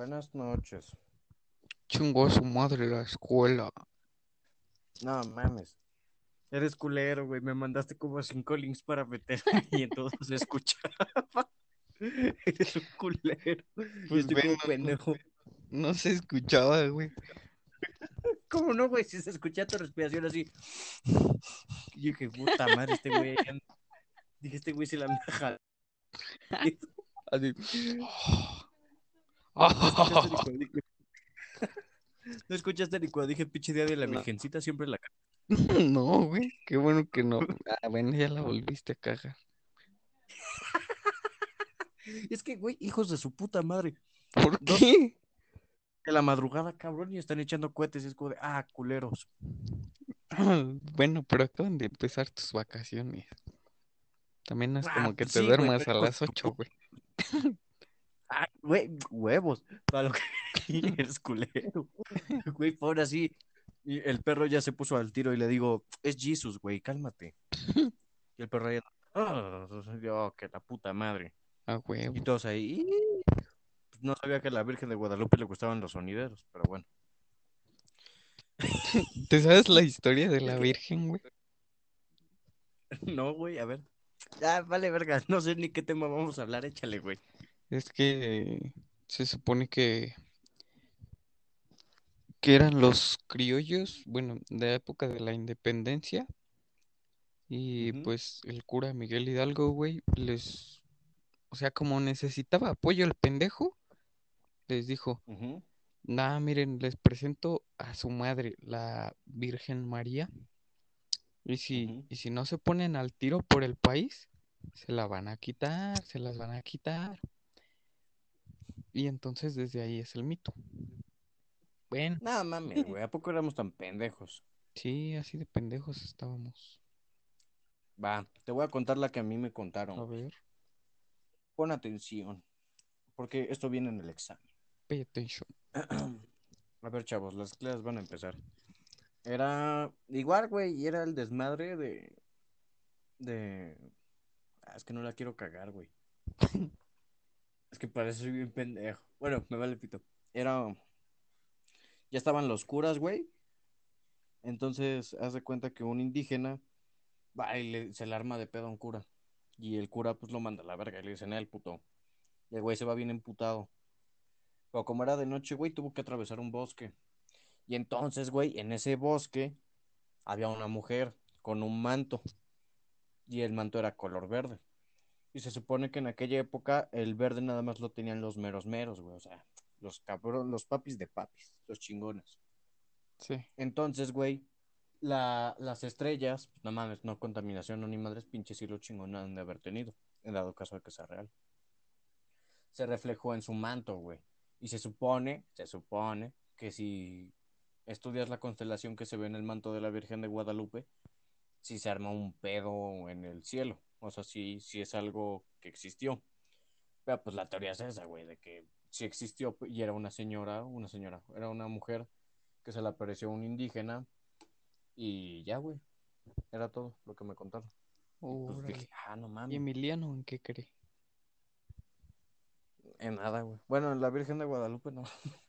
Buenas noches. Chingó a su madre la escuela. No mames. Eres culero, güey. Me mandaste como cinco links para meterme y entonces se escuchaba. Eres un culero. Pues Yo estoy como bueno, pendejo. No se escuchaba, güey. ¿Cómo no, güey? Si se escucha tu respiración así. Y yo dije, puta madre, este güey. Dije, este güey se la anda jalando. ¿No escuchaste ni cuando dije pinche día de la No. virgencita? Siempre la ca- No, güey. Qué bueno que no. Ah, bueno, ya la volviste a cagar. Es que, güey, hijos de su puta madre. ¿Por Dos- qué? De la madrugada, cabrón, y están echando cohetes. Y es como de, ah, culeros. Bueno, pero acaban de empezar tus vacaciones. También no es Ah, como que pues te sí, güey, duermas a las 8, güey. Ah, güey, huevos. Para lo que eres culero. Güey, pobre así. Y el perro ya se puso al tiro y le digo, es Jesus, güey, cálmate. Y el perro ya, "Ah", yo, que la puta madre. A huevo. Y todos ahí. Pues no sabía que a la Virgen de Guadalupe le gustaban los sonideros, pero bueno. ¿Te sabes la historia de la Virgen, güey? No, güey, a ver. Ah, vale, verga, no sé ni qué tema vamos a hablar, échale, güey. Es que se supone que que eran los criollos, bueno, de la época de la independencia. Y Ujú. pues el cura Miguel Hidalgo, güey, les, o sea, como necesitaba apoyo el pendejo, les dijo, Ujú. nah, miren, les presento a su madre, la Virgen María. Y si, Ujú. y si no se ponen al tiro por el país, se la van a quitar, se las van a quitar. Y entonces desde ahí es el mito. Bueno, No mames, güey, ¿a poco éramos tan pendejos? sí, así de pendejos estábamos. Va, te voy a contar la que a mí me A contaron. ver, Pon atención, porque esto viene en el examen. pay attention. A ver, chavos, las clases van a empezar. Era igual, güey, y era el desmadre de... de... Ah, es que no la quiero cagar, güey. Es que parece bien pendejo. Bueno, me vale pito. Era... Ya estaban los curas, güey. Entonces, haz de cuenta que un indígena va y le- se le arma de pedo a un cura. Y el cura, pues, lo manda a la verga y le dicen, el puto. Y el güey se va bien emputado. Pero como era de noche, güey, tuvo que atravesar un bosque. Y entonces, güey, en ese bosque había una mujer con un manto. Y el manto era color verde. Y se supone que en aquella época el verde nada más lo tenían los meros meros, güey. O sea, los cabrón, los papis de papis, los chingones. Sí. Entonces, güey, la, las estrellas, pues, no mames, no contaminación, no ni madres pinches y lo chingón han de haber tenido, en dado caso de que sea real. Se reflejó en su manto, güey. Y se supone, se supone que si estudias la constelación que se ve en el manto de la Virgen de Guadalupe, si se arma un pedo en el cielo. O sea, si, si es algo que existió. Pero pues la teoría es esa, güey, de que si existió y era una señora, una señora, era una mujer que se le apareció un indígena y ya, güey. Era todo lo que me contaron. Y, pues Órale. dije, ah, no ¿Y mames. Emiliano en qué cree? En nada, güey. Bueno, en la Virgen de Guadalupe no.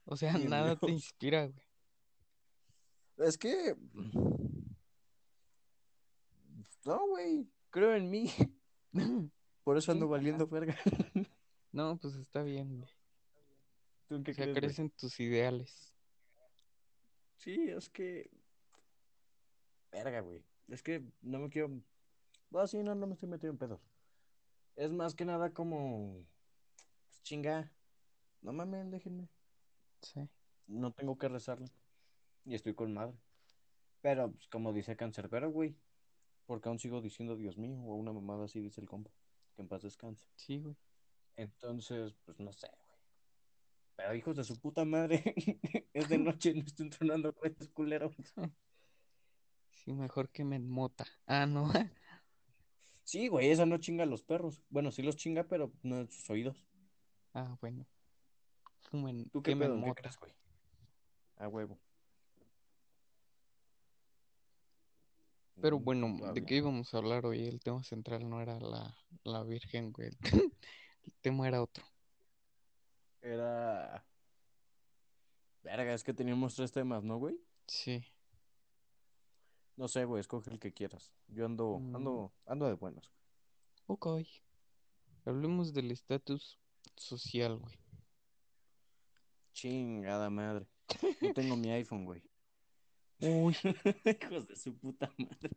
O sea, nada te inspira, güey. Es que. No, güey. Creo en mí. Por eso ando Sí, valiendo verga. No, pues está bien, güey. ¿Tú qué O sea, crees, güey? crees en tus ideales. Sí, es que. Verga, güey. Es que no me quiero. Bueno, sí, no, no me estoy metiendo en pedos. Es más que nada como. Pues chinga. No mames, déjenme. Sí. No tengo que rezarle. Y estoy con madre. Pero, pues, como dice Cancerbero, güey. Porque aún sigo diciendo Dios mío. O una mamada así dice el compa. Que en paz descanse. Sí, güey. Entonces, pues no sé, güey. Pero hijos de su puta madre. es de noche, no estoy entrenando cohetes culeros. Sí, mejor que me mota. Ah, no. Sí, güey, esa no chinga a los perros. Bueno, sí los chinga, pero no en sus oídos. Ah, bueno. Fumen, ¿Tú qué pedo? ¿En ¿Qué mota. crees, güey? A huevo. Pero bueno, ¿de qué íbamos a hablar hoy? El tema central no era la, la Virgen, güey. El tema era otro. Era Verga, es que teníamos tres temas, ¿no, güey? Sí. No sé, güey, escoge el que quieras. Yo ando, Mm. ando, ando de buenas. Ok. Hablemos del estatus social, güey. Chingada madre. No tengo mi iPhone, güey. Uy, Hijos de su puta madre.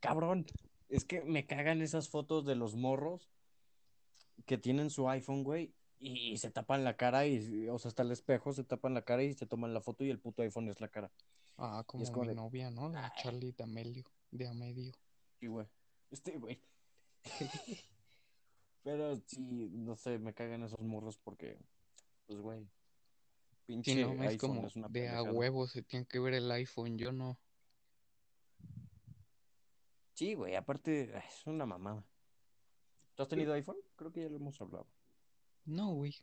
Cabrón, es que me cagan esas fotos de los morros que tienen su iPhone, güey, y, se tapan la cara y, o sea, hasta el espejo se tapan la cara y se toman la foto y el puto iPhone es la cara. ah, como como mi de- novia, ¿no? La Charlie D'Amelio, de Amedio. Sí, güey. Este, güey. Pero sí, no sé, me cagan esos morros porque, pues, güey, pinche no, es iPhone como es una de a huevo, se tiene que ver el iPhone, yo no. Sí, güey, aparte, es una mamada. ¿Tú has tenido iPhone? Creo que ya lo hemos hablado. No, güey.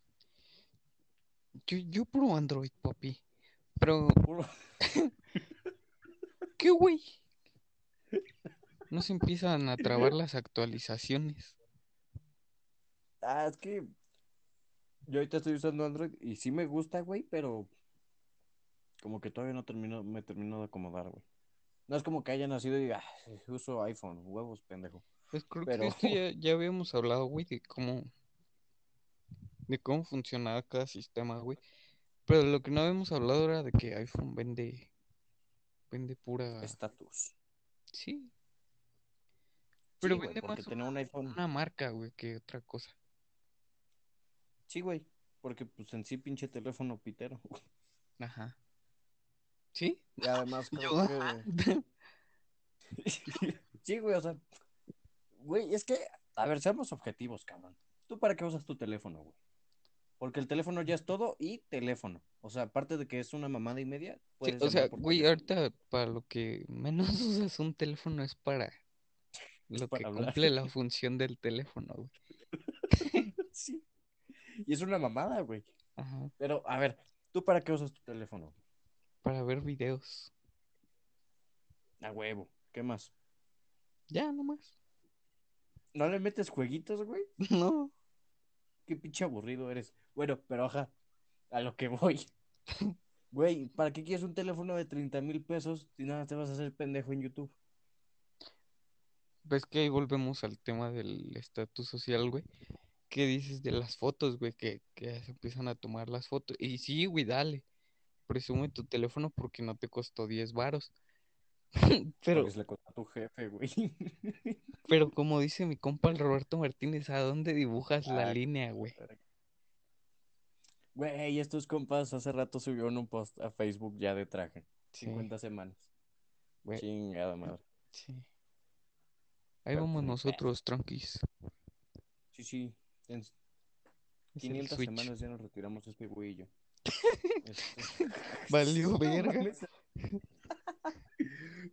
Yo, yo puro Android, papi. Pero, Puro- ¿qué, güey? No se empiezan a trabar las actualizaciones. Ah, es que yo ahorita estoy usando Android y sí me gusta, güey, pero como que todavía no termino, me termino de acomodar, güey. No es como que haya nacido y diga, "Ah, uso iPhone, huevos, pendejo. Pues creo Pero- que esto ya, ya habíamos hablado, güey, de cómo, de cómo funcionaba cada sistema, güey. Pero lo que no habíamos hablado era de que iPhone vende, vende pura, Estatus. sí. Pero Sí, güey, vende porque más tener un iPhone. una marca, güey, que otra cosa. Sí, güey, porque pues en sí pinche teléfono pitero. Ajá. ¿Sí? Y además creo que... Sí, güey, o sea, güey, es que, a ver, seamos objetivos, cabrón. ¿Tú para qué usas tu teléfono, güey? Porque el teléfono ya es todo y teléfono. O sea, aparte de que es una mamada y media, Sí, o sea, güey, ahorita para lo que menos usas un teléfono es para lo para que hablar. cumple la función del teléfono, güey. Sí. Y es una mamada, güey. Ajá. Pero, a ver, ¿tú para qué usas tu teléfono? Para ver videos. A huevo. ¿Qué más? Ya, nomás. ¿No le metes jueguitos, güey? No. Qué pinche aburrido eres. Bueno, pero ajá, a lo que voy. Güey, ¿para qué quieres un teléfono de 30 mil pesos si nada te vas a hacer pendejo en YouTube? Ves que ahí volvemos al tema del estatus social, güey. ¿Qué dices de las fotos, güey? Que, que se empiezan a tomar las fotos. Y sí, güey, dale. Presume tu teléfono porque no te costó 10 varos. Pero, Porque se le costó a tu jefe, güey. pero como dice mi compa el Roberto Martínez, ¿a dónde dibujas la línea, güey? Güey, estos compas hace rato subieron un post a Facebook ya de traje. Sí, 50 semanas. güey, Chingada madre. sí. Ahí vamos pues, nosotros, tranquis. Sí, sí. En Es el 500 Switch. semanas ya nos retiramos este güey y yo. Este- Valió verga.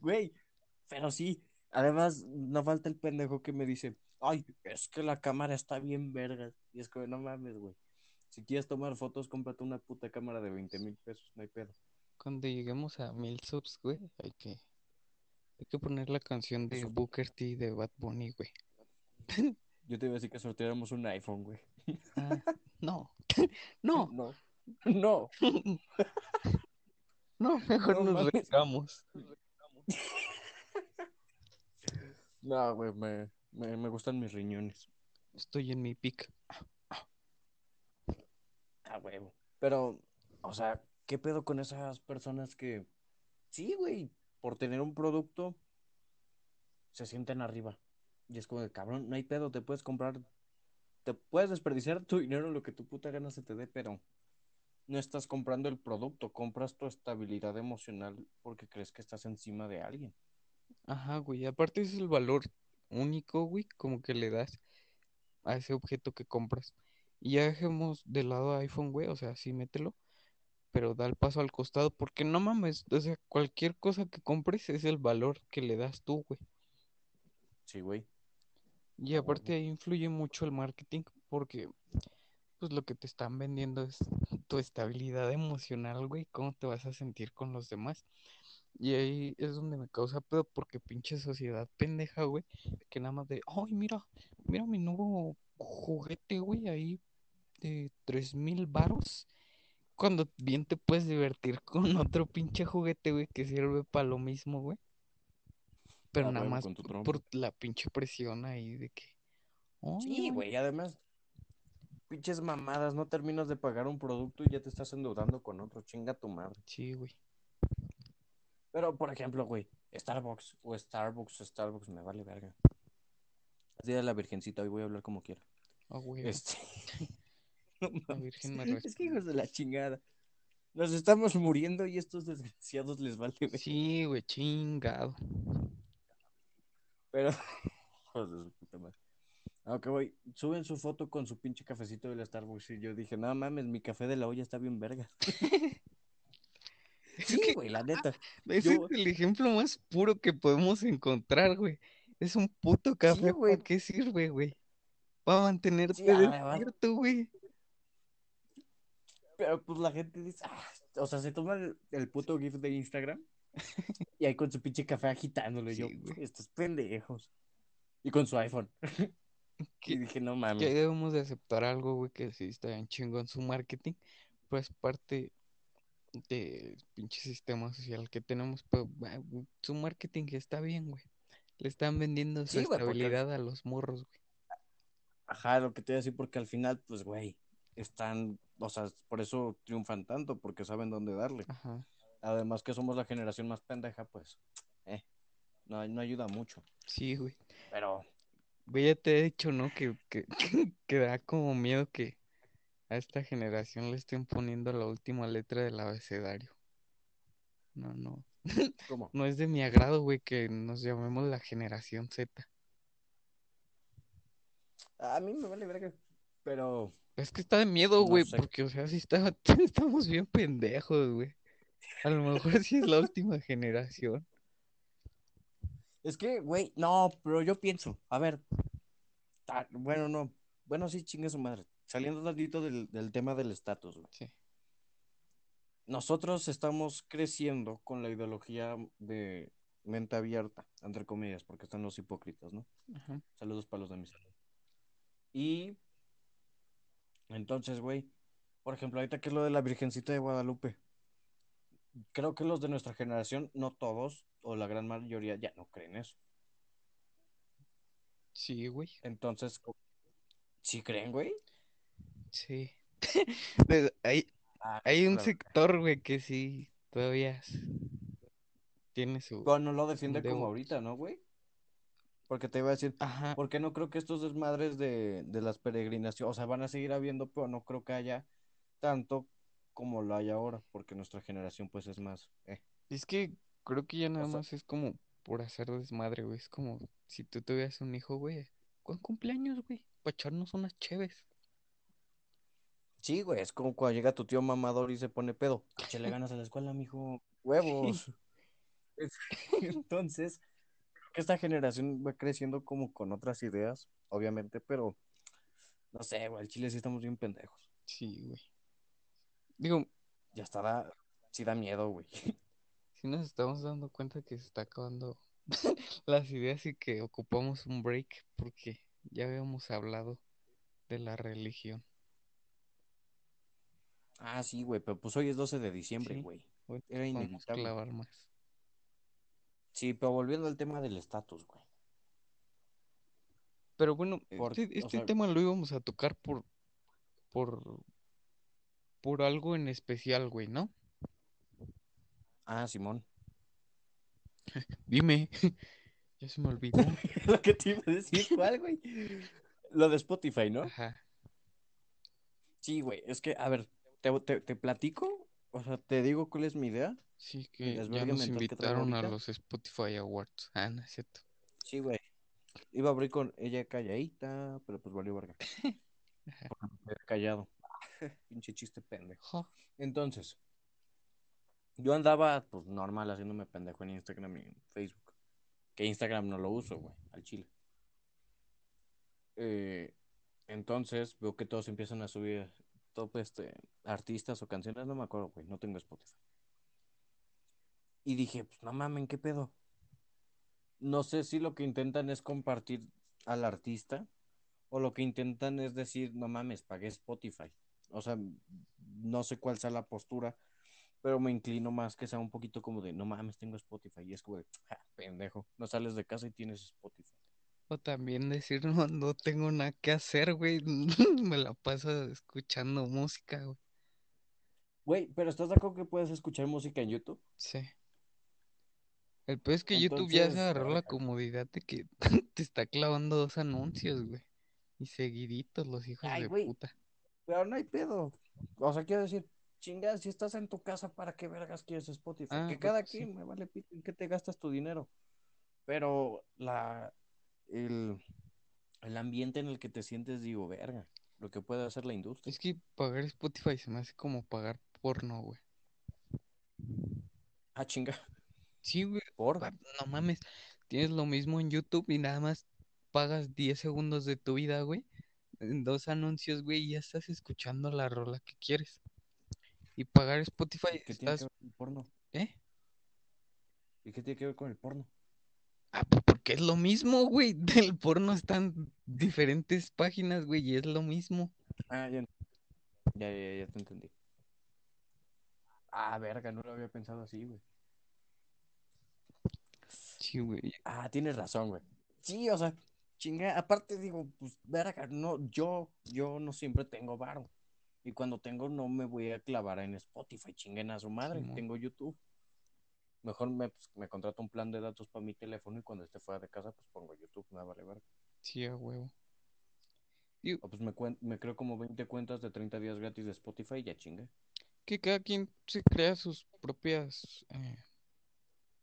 Güey, pero sí. Además, no falta el pendejo que me dice, ay, es que la cámara está bien verga. Y es que no mames, güey. Si quieres tomar fotos, cómprate una puta cámara de 20 mil pesos, no hay pedo. Cuando lleguemos a mil subs, güey, hay que, hay que poner la canción de. Booker T de Bad Bunny, güey. Yo te iba a decir que sorteáramos un iPhone, güey. Ah, no, no, No. No. no, mejor No nos mames. vengamos. No, güey, me, me, me gustan mis riñones. Estoy en mi pick. Ah, huevo. Pero, o sea, ¿qué pedo con esas personas que, sí, güey, por tener un producto, se sienten arriba? Y es como de, cabrón, no hay pedo, te puedes comprar, te puedes desperdiciar tu dinero lo que tu puta gana se te dé, pero no estás comprando el producto, compras tu estabilidad emocional porque crees que estás encima de alguien. Ajá, güey, aparte es el valor único, güey, como que le das a ese objeto que compras. Y ya dejemos de lado a iPhone, güey, o sea, sí mételo, pero da el paso al costado, porque no mames, o sea, cualquier cosa que compres es el valor que le das tú, güey. Sí, güey. Y aparte ahí influye mucho el marketing, porque pues lo que te están vendiendo es tu estabilidad emocional, güey, cómo te vas a sentir con los demás. Y ahí es donde me causa pedo, porque pinche sociedad pendeja, güey, que nada más de, ay, mira, mira mi nuevo juguete, güey, ahí de tres mil varos. cuando bien te puedes divertir con otro pinche juguete, güey, que sirve para lo mismo, güey. Pero Ah, nada más por, la pinche presión ahí de que. "Oye, Sí, güey, además, pinches mamadas, no terminas de pagar un producto y ya te estás endeudando con otro, chinga tu madre. Sí, güey. Pero, por ejemplo, güey, Starbucks o Starbucks o Starbucks me vale verga. Así de la virgencita, hoy voy a hablar como quiera. Ah, güey. Este. No La mames. Virgen me Es que hijos de la chingada. Nos estamos muriendo y estos desgraciados les vale verga. Sí, güey, chingado. Pero. Aunque voy, suben su foto con su pinche cafecito del Starbucks y yo dije, no mames, mi café de la olla está bien verga. Sí, que- güey, la neta. Ese Yo- es el ejemplo más puro que podemos encontrar, güey. Es un puto café, güey. ¿para qué sirve, güey? Para mantenerte Sí, despierto, güey. Pero pues la gente dice, ah, o sea, se toma el, el puto GIF de Instagram y ahí con su pinche café agitándolo. y yo, Sí, güey. estos pendejos. Y con su iPhone. ¿Qué- Y dije, no Que mames. debemos de aceptar algo, güey, que sí está bien chingón su marketing, pues parte del pinche sistema social que tenemos, pero güey, su marketing está bien, güey. Le están vendiendo su Sí, güey, porque al- estabilidad a los morros, güey. Ajá, lo que te voy a decir, porque al final, pues, güey, están, o sea, por eso triunfan tanto, porque saben dónde darle. Ajá. Además que somos la generación más pendeja, pues, eh, no, no ayuda mucho. Sí, güey. Pero, Güey, ya te he dicho, ¿no? Que, que, que da como miedo que a esta generación le estén poniendo la última letra del abecedario. No, no. ¿cómo? No es de mi agrado, güey, que nos llamemos la generación Z. A mí me vale verga, pero, Es que está de miedo, No güey, sé. porque, o sea, sí está, estamos bien pendejos, güey. A lo mejor sí es la última generación. es que, güey, no, pero yo pienso, a ver, ta- bueno, no, bueno, sí, chingue su madre, saliendo tantito del, del tema del estatus, güey. Sí. Nosotros estamos creciendo con la ideología de mente abierta, entre comillas, porque están los hipócritas, ¿no? Ajá. Saludos para los de mis. Y entonces, güey, por ejemplo, ahorita que es lo de la Virgencita de Guadalupe, creo que los de nuestra generación, no todos, o la gran mayoría, ya no creen eso. Sí, güey. Entonces, ¿sí creen, güey? Sí. Pues, hay, Ah, hay un sector, güey, que sí todavía tiene su... Pero no lo defiende como ahorita, ¿no, güey? Porque te iba a decir, Ajá. porque no creo que estos desmadres de, de las peregrinaciones, o sea, van a seguir habiendo, pero no creo que haya tanto como lo hay ahora, porque nuestra generación pues es más, eh. Es que creo que ya nada sea- más es como por hacer desmadre, güey. Es como si tú tuvieras un hijo, güey. ¿Cuál cumpleaños, güey? Para echarnos unas cheves. Sí, güey, es como cuando llega tu tío mamador y se pone pedo. Échale ganas a la escuela, mijo. Huevos. Es- Entonces, creo que esta generación va creciendo como con otras ideas, obviamente, pero no sé, güey, el Chile sí estamos bien pendejos. Sí, güey. Digo, Ya está, da, sí da miedo, güey. si nos estamos dando cuenta que se está acabando las ideas y que ocupamos un break porque ya habíamos hablado de la religión. Ah, sí, güey, pero pues hoy es 12 de diciembre, Sí. güey. Hoy Era nos vamos a inevitable. clavar más. Sí, pero volviendo al tema del estatus, güey. Pero bueno, Por- este, o este sea- tema lo íbamos a tocar por, por, por algo en especial, güey, ¿no? Ah, Simón. Dime, ya se me olvidó. Lo que te iba a decir, ¿cuál, güey? Lo de Spotify, ¿no? Ajá. Sí, güey, es que, a ver, te, te, te platico, o sea, te digo cuál es mi idea. Sí, que ya nos invitaron a los Spotify Awards. Ah, no es cierto. Sí, güey. Iba a abrir con ella calladita, pero pues valió verga. Callado. Pinche chiste pendejo. Jo, Entonces, yo andaba, pues, normal, haciéndome pendejo en Instagram y en Facebook. Que Instagram no lo uso, güey, al chile. Eh, entonces, veo que todos empiezan a subir top, este, artistas o canciones, no me acuerdo, güey, no tengo Spotify. Y dije, pues, no mamen, ¿qué pedo? No sé si lo que intentan es compartir al artista o lo que intentan es decir, no mames, pagué Spotify. O sea, no sé cuál sea la postura, pero me inclino más que sea un poquito como de, no mames, tengo Spotify. Y es como de, "Ja, pendejo, no sales de casa y tienes Spotify. O también decir, no, no tengo nada que hacer, güey. Me la paso escuchando música, güey. Güey, pero ¿estás de acuerdo que puedes escuchar música en YouTube? Sí. El peor es que YouTube ya se agarró la comodidad de que te está clavando dos anuncios, güey. Y seguiditos los hijos Ay, de güey, puta. Pero no hay pedo. O sea, quiero decir, chinga, si estás en tu casa, ¿para qué vergas quieres Spotify? Ah, que cada pues sí. quien me vale pito en qué te gastas tu dinero. Pero la, el, el ambiente en el que te sientes, digo, verga, lo que puede hacer la industria. Es que pagar Spotify se me hace como pagar porno, güey. Ah, chinga, Sí, güey. por. No mames. Tienes lo mismo en YouTube y nada más pagas 10 segundos de tu vida, güey. En dos anuncios, güey, y ya estás escuchando la rola que quieres. Y pagar Spotify, ¿Qué tiene que estás... ver con el porno? ¿Eh? ¿Y qué tiene que ver con el porno? Ah, pues porque es lo mismo, güey. Del porno están diferentes páginas, güey, y es lo mismo. Ah, ya, ya, ya, ya te entendí. Ah, verga, no lo había pensado así, güey. Sí, güey. Ah, tienes razón, güey. Sí, o sea, chinga, aparte digo, pues, verga, no, yo, yo no siempre tengo varo. Y cuando tengo, no me voy a clavar en Spotify, chinguen a su madre, tengo YouTube. Mejor me, pues, me contrato un plan de datos para mi teléfono y cuando esté fuera de casa, pues pongo YouTube, me vale verga. Sí, a huevo. O pues me, cuen- me creo como 20 cuentas de 30 días gratis de Spotify y ya chingue. Que cada quien se crea sus propias... eh,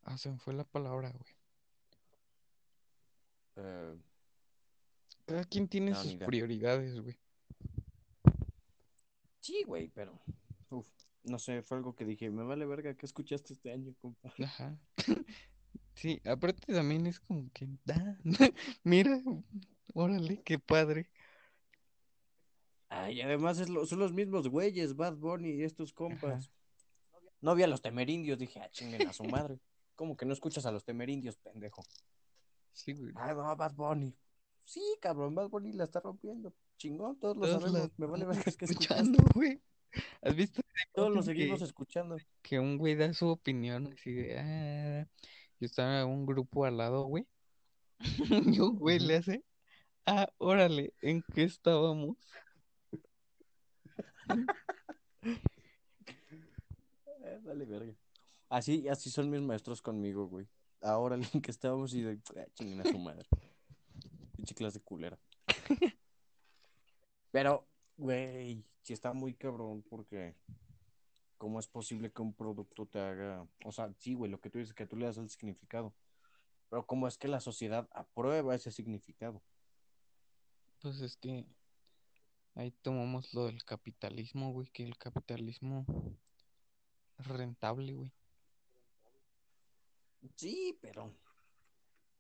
Ah, se me fue la palabra, güey. Eh, Cada quien tiene No, sus prioridades, güey. sí, güey, pero, uf, no sé, fue algo que dije, me vale verga, ¿qué escuchaste este año, compa? Ajá. Sí, aparte también es como que, ah, mira, órale, qué padre. Ay, además es lo- son los mismos güeyes, Bad Bunny y estos compas. No vi a los temerindios, dije, ah, chinguen a su madre. ¿Cómo que no escuchas a los temerindios, pendejo? Sí, güey. Ah, no, Bad Bunny. Sí, cabrón, Bad Bunny la está rompiendo. Chingón, todos lo Todos la sabemos. Me vale verga que escuchando, güey. ¿Has visto Todos lo seguimos que, escuchando. que un güey da su opinión así de, ah, yo estaba en un grupo al lado, güey. Y un güey le hace, ah, órale, ¿en qué estábamos? Eh, vale verga. Así, así son mis maestros conmigo, güey. Ahora el que estábamos y de, ah, chinguen a su madre. Pinche clase culera. Pero, güey, sí está muy cabrón porque ¿cómo es posible que un producto te haga, o sea, sí, güey, lo que tú dices, que tú le das el significado, pero ¿cómo es que la sociedad aprueba ese significado? Pues es que ahí tomamos lo del capitalismo, güey, que el capitalismo es rentable, güey. Sí, pero,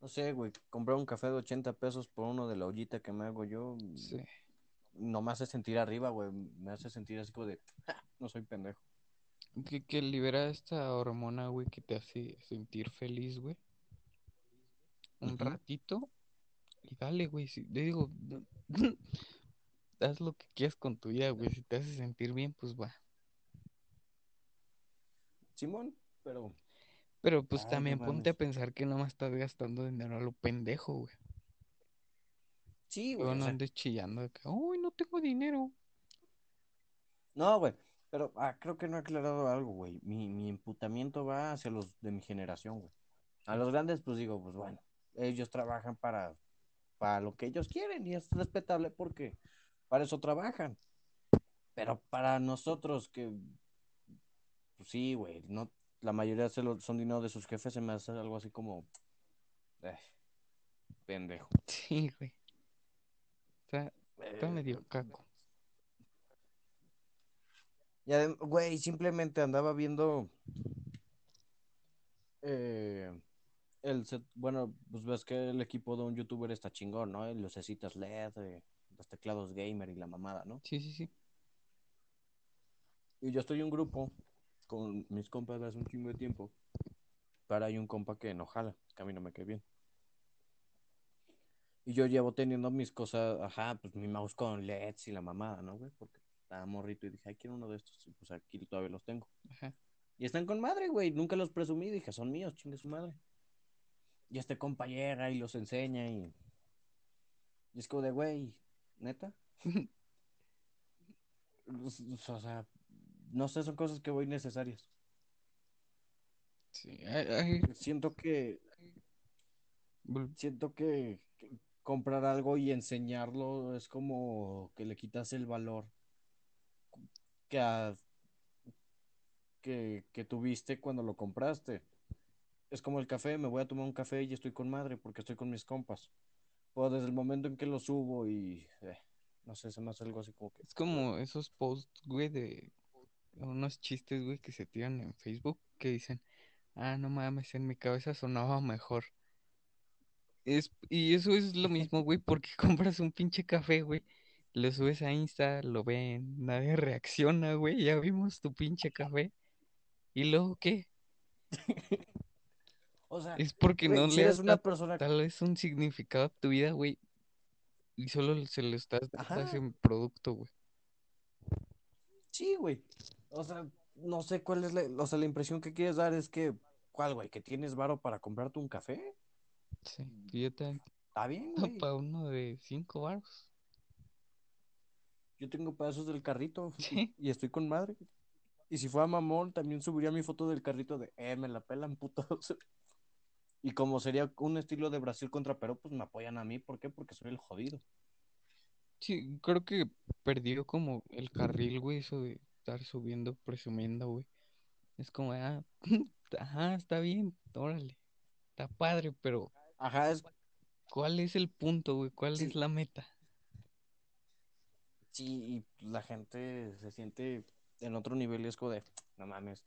no sé, güey, comprar un café de 80 pesos por uno de la ollita que me hago yo, Sí. no me hace sentir arriba, güey, me hace sentir así como de, "Ja, no soy pendejo. Que, que libera esta hormona, güey, que te hace sentir feliz, güey. Un ratito y dale, güey. Si, te digo, haz lo que quieras con tu vida, güey. Si te hace sentir bien, pues va. Simón, pero, Pero pues Ay, no también ponte a pensar que no me estás gastando dinero a lo pendejo, güey. sí, güey, Luego o no sea, andes chillando de que, uy, no tengo dinero. no, güey, pero ah, creo que no he aclarado algo, güey, mi, mi imputamiento va hacia los de mi generación, güey. A los grandes, pues digo, pues bueno, ellos trabajan para, para lo que ellos quieren y es respetable porque para eso trabajan. Pero para nosotros que, pues sí, güey, no, la mayoría se lo- son dinero de sus jefes, se me hace algo así como, eh, pendejo. Sí, güey. Está, está Eh, medio caco. Y güey, simplemente andaba viendo eh, el set, bueno, pues ves que el equipo de un youtuber está chingón, ¿no? Y lucecitas LED, eh, los teclados gamer y la mamada, ¿no? Sí, sí, sí. Y yo estoy en un grupo con mis compas hace un chingo de tiempo. Pero hay un compa que no jala, que a mí no me cae bien. Y yo llevo teniendo mis cosas, ajá, pues mi mouse con LEDs y la mamada, ¿no, güey? Porque estaba morrito y dije, ay, quiero uno de estos. Y pues aquí todavía los tengo. Ajá. Y están con madre, güey. Nunca los presumí. Dije, son míos, chingue su madre. Y este compa llega y los enseña y. Y es como de, güey, neta. o sea, no sé, son cosas que voy necesarias. Sí, ay, ay, Siento que. Siento que, comprar algo y enseñarlo es como que le quitas el valor que, a- que, que tuviste cuando lo compraste. Es como el café, me voy a tomar un café y estoy con madre porque estoy con mis compas. O desde el momento en que lo subo y eh, no sé, se me hace algo así como que Es como esos posts, güey, de unos chistes, güey, que se tiran en Facebook que dicen, ah, no mames, en mi cabeza sonaba mejor. Es, y eso es lo mismo, güey, porque compras un pinche café, güey, lo subes a Insta, lo ven, nadie reacciona, güey, ya vimos tu pinche café. ¿Y luego qué? O sea, Es porque güey, no si le has una persona, tal vez un significado a tu vida, güey, y solo se lo estás dando a ese producto, güey. sí, güey. O sea, no sé cuál es la, o sea, la impresión que quieres dar es que, ¿cuál, güey? ¿Que tienes varo para comprarte un café? Sí, también Está bien, güey. para uno de cinco baros. Yo tengo pedazos del carrito Sí. y estoy con madre. Y si fuera mamón, también subiría mi foto del carrito de, eh, me la pelan, putos. Y como sería un estilo de Brasil contra Perú, pues me apoyan a mí. ¿Por qué? Porque soy el jodido. Sí, creo que perdió como el carril, güey, eso de estar subiendo, presumiendo, güey. Es como, ah, ajá, está bien, órale, está padre, pero Ajá, es, ¿cuál es el punto, güey? ¿Cuál es la meta? sí, y la gente se siente en otro nivel y es como de, no mames,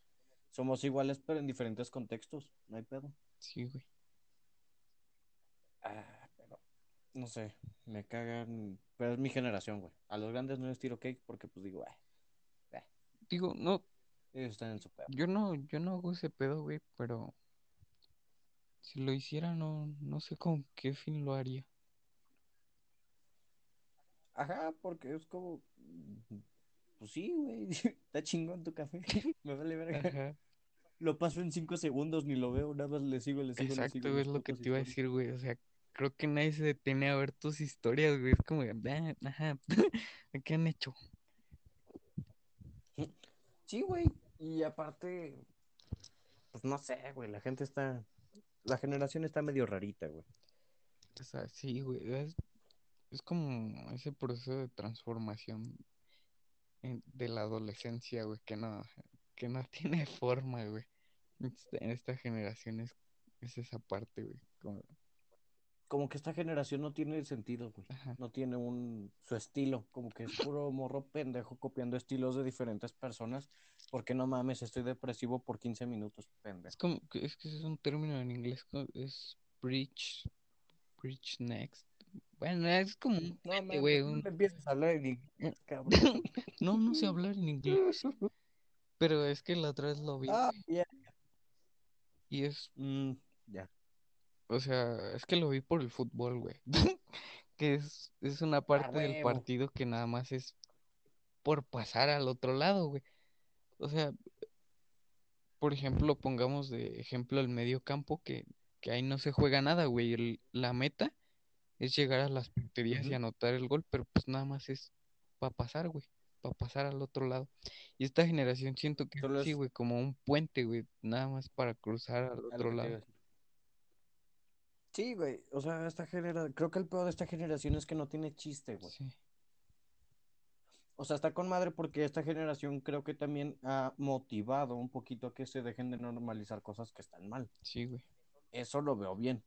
somos iguales pero en diferentes contextos, no hay pedo. Sí, güey. Ah, pero, no sé, me cagan, pero es mi generación, güey. A los grandes no les tiro cake porque pues digo, Digo, no, ellos están en su pedo. yo no, yo no hago ese pedo, güey, pero si lo hiciera, no, no sé con qué fin lo haría. Ajá, porque es como, pues sí, güey, está chingón tu café, me vale verga. Ajá, Lo paso en cinco segundos, ni lo veo, nada más le sigo, le sigo, le sigo exacto, es lo que te iba a decir, güey, o sea, creo que nadie se detiene a ver tus historias, güey, es como, "Ah, ajá, ¿qué han hecho? Sí, güey, y aparte, pues no sé, güey, la gente está, la generación está medio rarita, güey. O sea, sí, güey, es, es como ese proceso de transformación de la adolescencia, güey, que no, que no tiene forma, güey. Esta- En esta generación es, es esa parte, güey. como- Como que esta generación no tiene sentido, güey. ajá. No tiene un su estilo, como que es puro morro pendejo copiando estilos de diferentes personas, porque no mames, estoy depresivo por 15 minutos, Es pendejo. como, que- es que es un término en inglés, es preach, preach next. Bueno, es como un No güey. no un- me empieces a hablar en inglés, cabrón. No, no sé hablar en inglés, pero es que la otra vez lo vi, Ah, ya. y es, Mm, ya. O sea, es que lo vi por el fútbol, güey. Que es, es una parte del partido que nada más es por pasar al otro lado, güey. O sea, por ejemplo, pongamos de ejemplo el medio campo, que, que ahí no se juega nada, güey. el- la meta es llegar a las porterías y Ujú. anotar el gol, pero pues nada más es para pasar, güey. Para pasar al otro lado. Y esta generación siento que Solo es güey, como un puente, güey. Nada más para cruzar al a lo otro que te iba a lado. decir. Sí, güey. O sea, esta genera... creo que el peor de esta generación es que no tiene chiste, güey. Sí, O sea, está con madre porque esta generación creo que también ha motivado un poquito a que se dejen de normalizar cosas que están mal. sí, güey. Eso lo veo bien.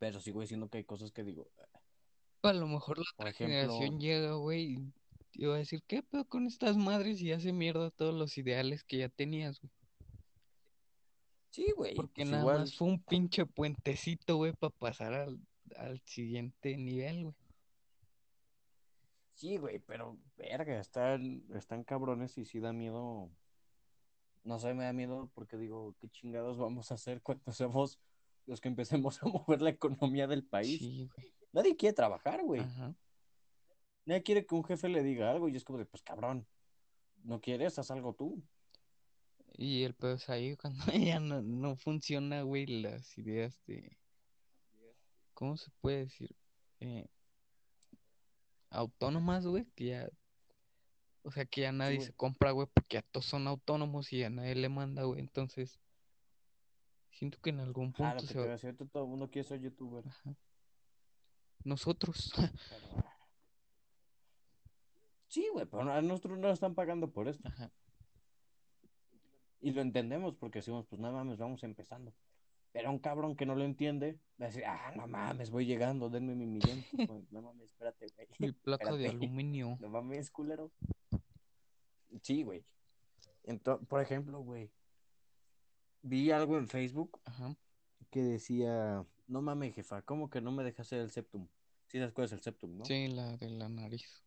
Pero sigo diciendo que hay cosas que digo, A lo mejor la por otra ejemplo, generación llega, güey, y va a decir, ¿qué pedo con estas madres? Y hace mierda todos los ideales que ya tenías, güey. Sí, güey, Porque pues nada igual, más fue un pinche puentecito, güey, para pasar al, al siguiente nivel, güey. sí, güey, pero verga, están, están cabrones y sí da miedo. No sé, me da miedo porque digo, ¿qué chingados vamos a hacer cuando seamos los que empecemos a mover la economía del país? Sí, güey. Nadie quiere trabajar, güey. Ajá. Nadie quiere que un jefe le diga algo y es como de, pues cabrón, no quieres, haz algo tú. Y el pedo es ahí cuando ya no, no funciona, güey, las ideas de... ¿Cómo se puede decir? Eh, autónomas, güey, que ya... O sea, que ya nadie se compra, güey, porque ya todos son autónomos y ya nadie le manda, güey. Entonces, siento que en algún Ah, punto que se te va... ahorita todo el mundo quiere ser youtuber. Ajá. Nosotros. Pero, ah, Sí, güey, pero a nosotros no nos están pagando por esto. Ajá. Y lo entendemos porque decimos, pues nada mames, vamos empezando. Pero un cabrón que no lo entiende va a decir, ah, no mames, voy llegando, denme mi millón. Pues, no mames, espérate, güey. Mi placa de aluminio. No mames, culero. Sí, güey. Entonces, por ejemplo, güey, vi algo en Facebook Ajá. que decía, no mames, jefa, ¿cómo que no me dejas hacer el septum? Sí, sabes cuál es el septum, ¿no? Sí, la de la nariz.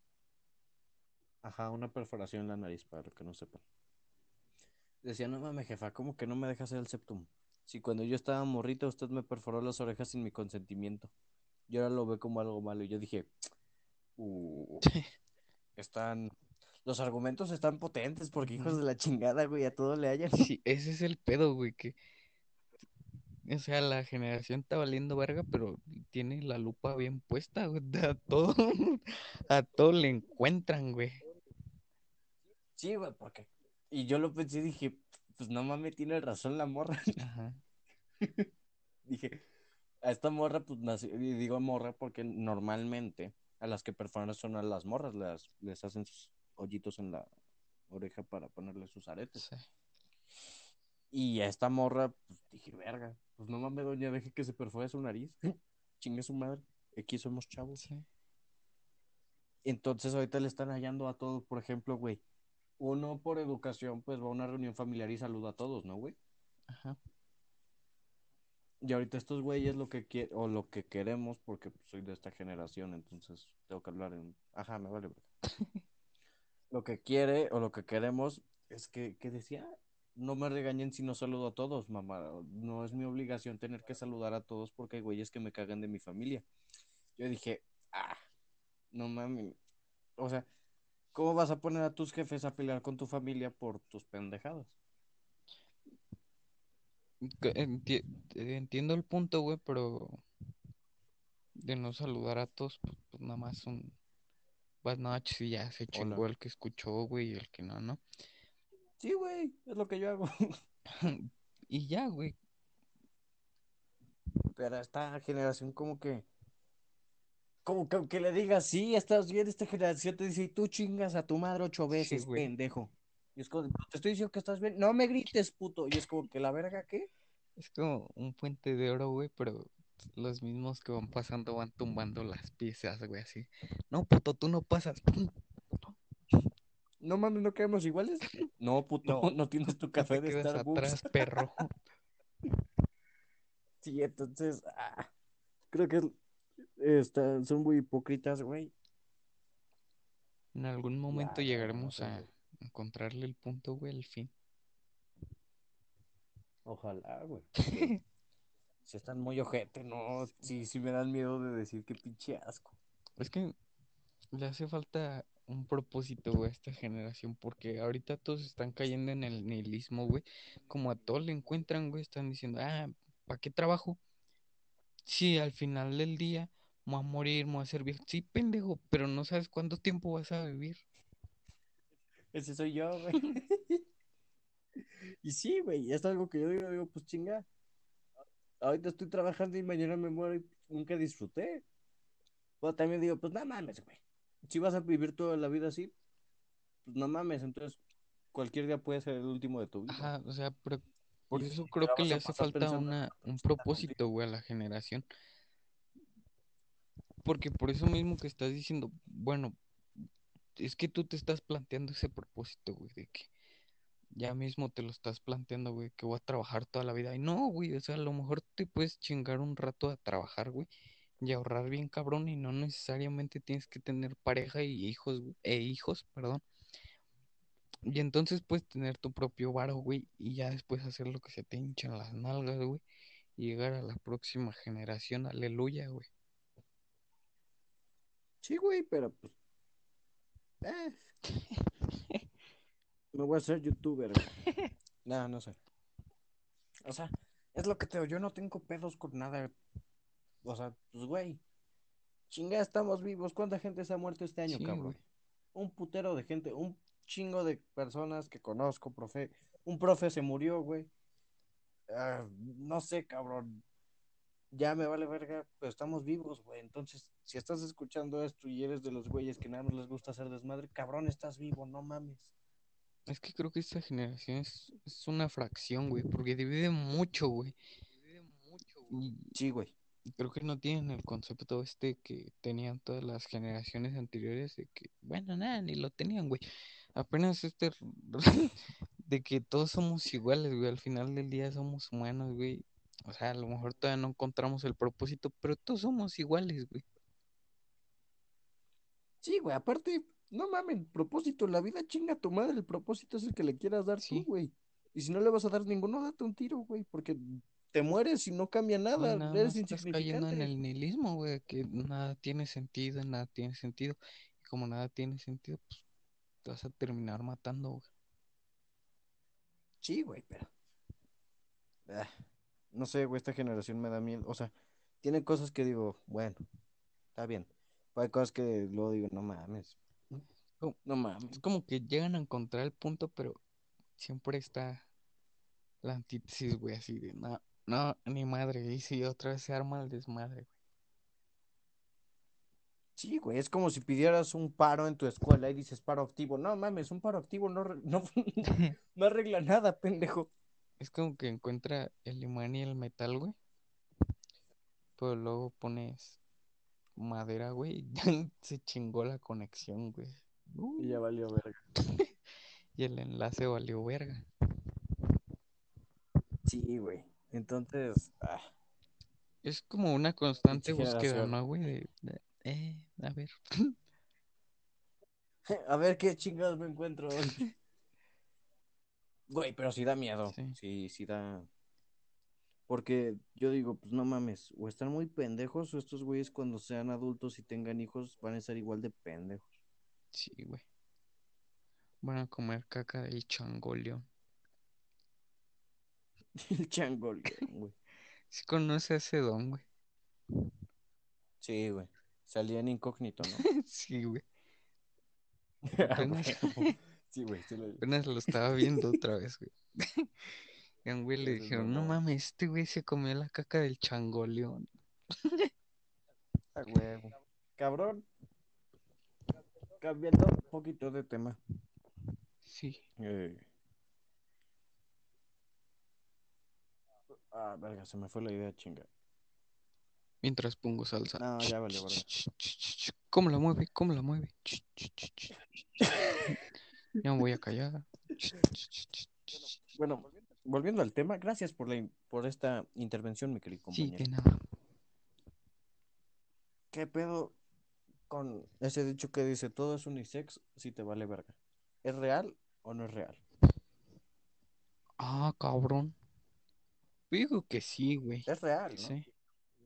Ajá, una perforación en la nariz, para los que no sepan. Decía, no mames, jefa, ¿cómo que no me deja hacer el septum? Si cuando yo estaba morrita usted me perforó las orejas sin mi consentimiento. Y ahora lo ve como algo malo. Y yo dije, uh, están... Los argumentos están potentes porque hijos de la chingada, güey, a todo le hayan. Sí, ese es el pedo, güey, que... O sea, la generación está valiendo verga, pero tiene la lupa bien puesta, güey. A todo, a todo le encuentran, güey. Sí, güey, porque... Y yo lo pensé y dije, pues no mames, tiene razón la morra. Ajá. dije, a esta morra, pues nació, y digo morra porque normalmente a las que perforan son a las morras, las, les hacen sus hoyitos en la oreja para ponerle sus aretes. Sí. Y a esta morra, pues dije, verga, pues no mames, doña, deje que se perfore su nariz. Chingue su madre, aquí somos chavos. Sí. Entonces ahorita le están hallando a todos, por ejemplo, güey. Uno por educación, pues va a una reunión familiar y saluda a todos, ¿no, güey? Ajá. Y ahorita estos güeyes lo que quieren, o lo que queremos, porque soy de esta generación, entonces tengo que hablar en... Ajá, me vale. lo que quiere, o lo que queremos, es que, que decía, no me regañen si no saludo a todos, mamá. No es mi obligación tener que saludar a todos porque hay güeyes que me cagan de mi familia. Yo dije, ah, no mames. O sea, ¿cómo vas a poner a tus jefes a pelear con tu familia por tus pendejadas? Enti- entiendo el punto, güey, pero de no saludar a todos, pues, pues nada más un buenas noches y ya se chingó Hola. el que escuchó, güey, y el que no, ¿no? Sí, güey, es lo que yo hago. Y ya, güey. Pero esta generación como que... Como que aunque le digas, sí, estás bien, esta generación te dice, y tú chingas a tu madre ocho Sí, veces, güey. pendejo. Y es como, te estoy diciendo que estás bien. No me grites, puto. Y es como que la verga, ¿qué? Es como un puente de oro, güey, pero los mismos que van pasando van tumbando las piezas, güey, así. No, puto, tú no pasas. No mames, ¿no quedamos iguales? No, puto, No, no, tienes tu café de Starbucks. atrás, perro. Sí, entonces, ah, creo que está- son muy hipócritas, güey. En algún momento llegaremos a encontrarle el punto, güey, al fin. Ojalá, güey. Si están muy ojete, no, sí, sí me dan miedo de decir que pinche asco. Es que le hace falta un propósito, güey, a esta generación, porque ahorita todos están cayendo en el nihilismo, güey. Como a todos le encuentran, güey, están diciendo, ah, ¿para qué trabajo? Sí, al final del día me voy a morir, me voy a hacer viejo. Sí, pendejo, pero no sabes cuánto tiempo vas a vivir. Ese soy yo, güey. Y sí, güey, es algo que yo digo, digo, pues chinga. Ahorita estoy trabajando y mañana me muero y nunca disfruté. Pero también digo, pues no mames, güey. Si vas a vivir toda la vida así, pues no mames, entonces cualquier día puede ser el último de tu vida. Ajá, o sea, pero por eso creo que le hace falta una, un propósito, güey, a la generación. Porque por eso mismo que estás diciendo, bueno, es que tú te estás planteando ese propósito, güey, de que ya mismo te lo estás planteando, güey, que voy a trabajar toda la vida. Y no, güey, o sea, a lo mejor te puedes chingar un rato a trabajar, güey, y ahorrar bien cabrón, y no necesariamente tienes que tener pareja y hijos, güey, e hijos, perdón. Y entonces puedes tener tu propio varo, güey, y ya después hacer lo que se te hinchan las nalgas, güey, y llegar a la próxima generación, aleluya, güey. Sí, güey, pero pues Eh. Me voy a hacer youtuber, güey. No, no sé. O sea, es lo que te digo, yo no tengo pedos con nada. O sea, pues, güey. Chinga, estamos vivos. ¿Cuánta gente se ha muerto este año, Sí, cabrón? güey. Un putero de gente, un chingo de personas que conozco, profe. Un profe se murió, güey. Ah, no sé, cabrón. Ya me vale verga, pero estamos vivos, güey. Entonces, si estás escuchando esto y eres de los güeyes que nada más les gusta hacer desmadre, cabrón, estás vivo, no mames. Es que creo que esta generación es, es una fracción, güey, porque divide mucho, güey. Y Sí, güey. y creo que no tienen el concepto este que tenían todas las generaciones anteriores de que, bueno, nada, ni lo tenían, güey. Apenas este de que todos somos iguales, güey. Al final del día somos humanos, güey. O sea, a lo mejor todavía no encontramos el propósito, pero todos somos iguales, güey. Sí, güey, aparte, no mames, propósito, la vida chinga a tu madre, el propósito es el que le quieras dar Sí. tú, güey. Y si no le vas a dar ninguno, date un tiro, güey, porque te mueres y no cambia nada, nada eres más estás cayendo en insignificante. el nihilismo, güey, que nada tiene sentido, nada tiene sentido. Y como nada tiene sentido, pues te vas a terminar matando, güey. Sí, güey, pero. ah, no sé, güey, esta generación me da miedo. O sea, tiene cosas que digo, bueno, está bien. Pero hay cosas que luego digo, no mames. No Es mames. como que llegan a encontrar el punto, pero siempre está la antítesis, güey, así de, no, no, ni madre, y si otra vez se arma el desmadre, güey. Sí, güey, es como si pidieras un paro en tu escuela y dices paro activo. No mames, un paro activo no, no, no arregla nada, pendejo. Es como que encuentra el imán y el metal, güey. Pero luego pones madera, güey, y ya se chingó la conexión, güey. Y ya Uh, valió verga. y el enlace valió verga. Sí, güey. Entonces, ah, Es como una constante búsqueda. ¿no, güey? De, de, eh, a ver. A ver qué chingados me encuentro hoy. Güey, pero sí da miedo. Sí. Sí, sí da. Porque yo digo, pues no mames, o están muy pendejos o estos güeyes cuando sean adultos y tengan hijos van a ser igual de pendejos. Sí, güey. Van a comer caca del changoleón. El changol, güey. Sí conoce a ese don, güey. Sí, güey. Salía en incógnito, ¿no? Sí, güey. Güey. Sí, güey. sí lo- apenas lo estaba viendo otra vez, güey. Y a un güey le dijeron, no mames, este güey se comió la caca del changoleón. Ah, huevo. Cabrón. Cambiando un poquito de tema. Sí. Eh, Ah, verga, se me fue la idea, chinga. Mientras pongo salsa. No, ya verga. ¿Cómo la mueve? ¿Cómo la mueve? Ya me voy a callar. Bueno, volviendo al tema, gracias por la por esta intervención, mi querido Sí, compañero. de nada. ¿Qué pedo con ese dicho que dice todo es unisex si te vale verga? ¿Es real o no es real? Ah, cabrón. Digo que sí, güey. Es real, ¿no? Sí.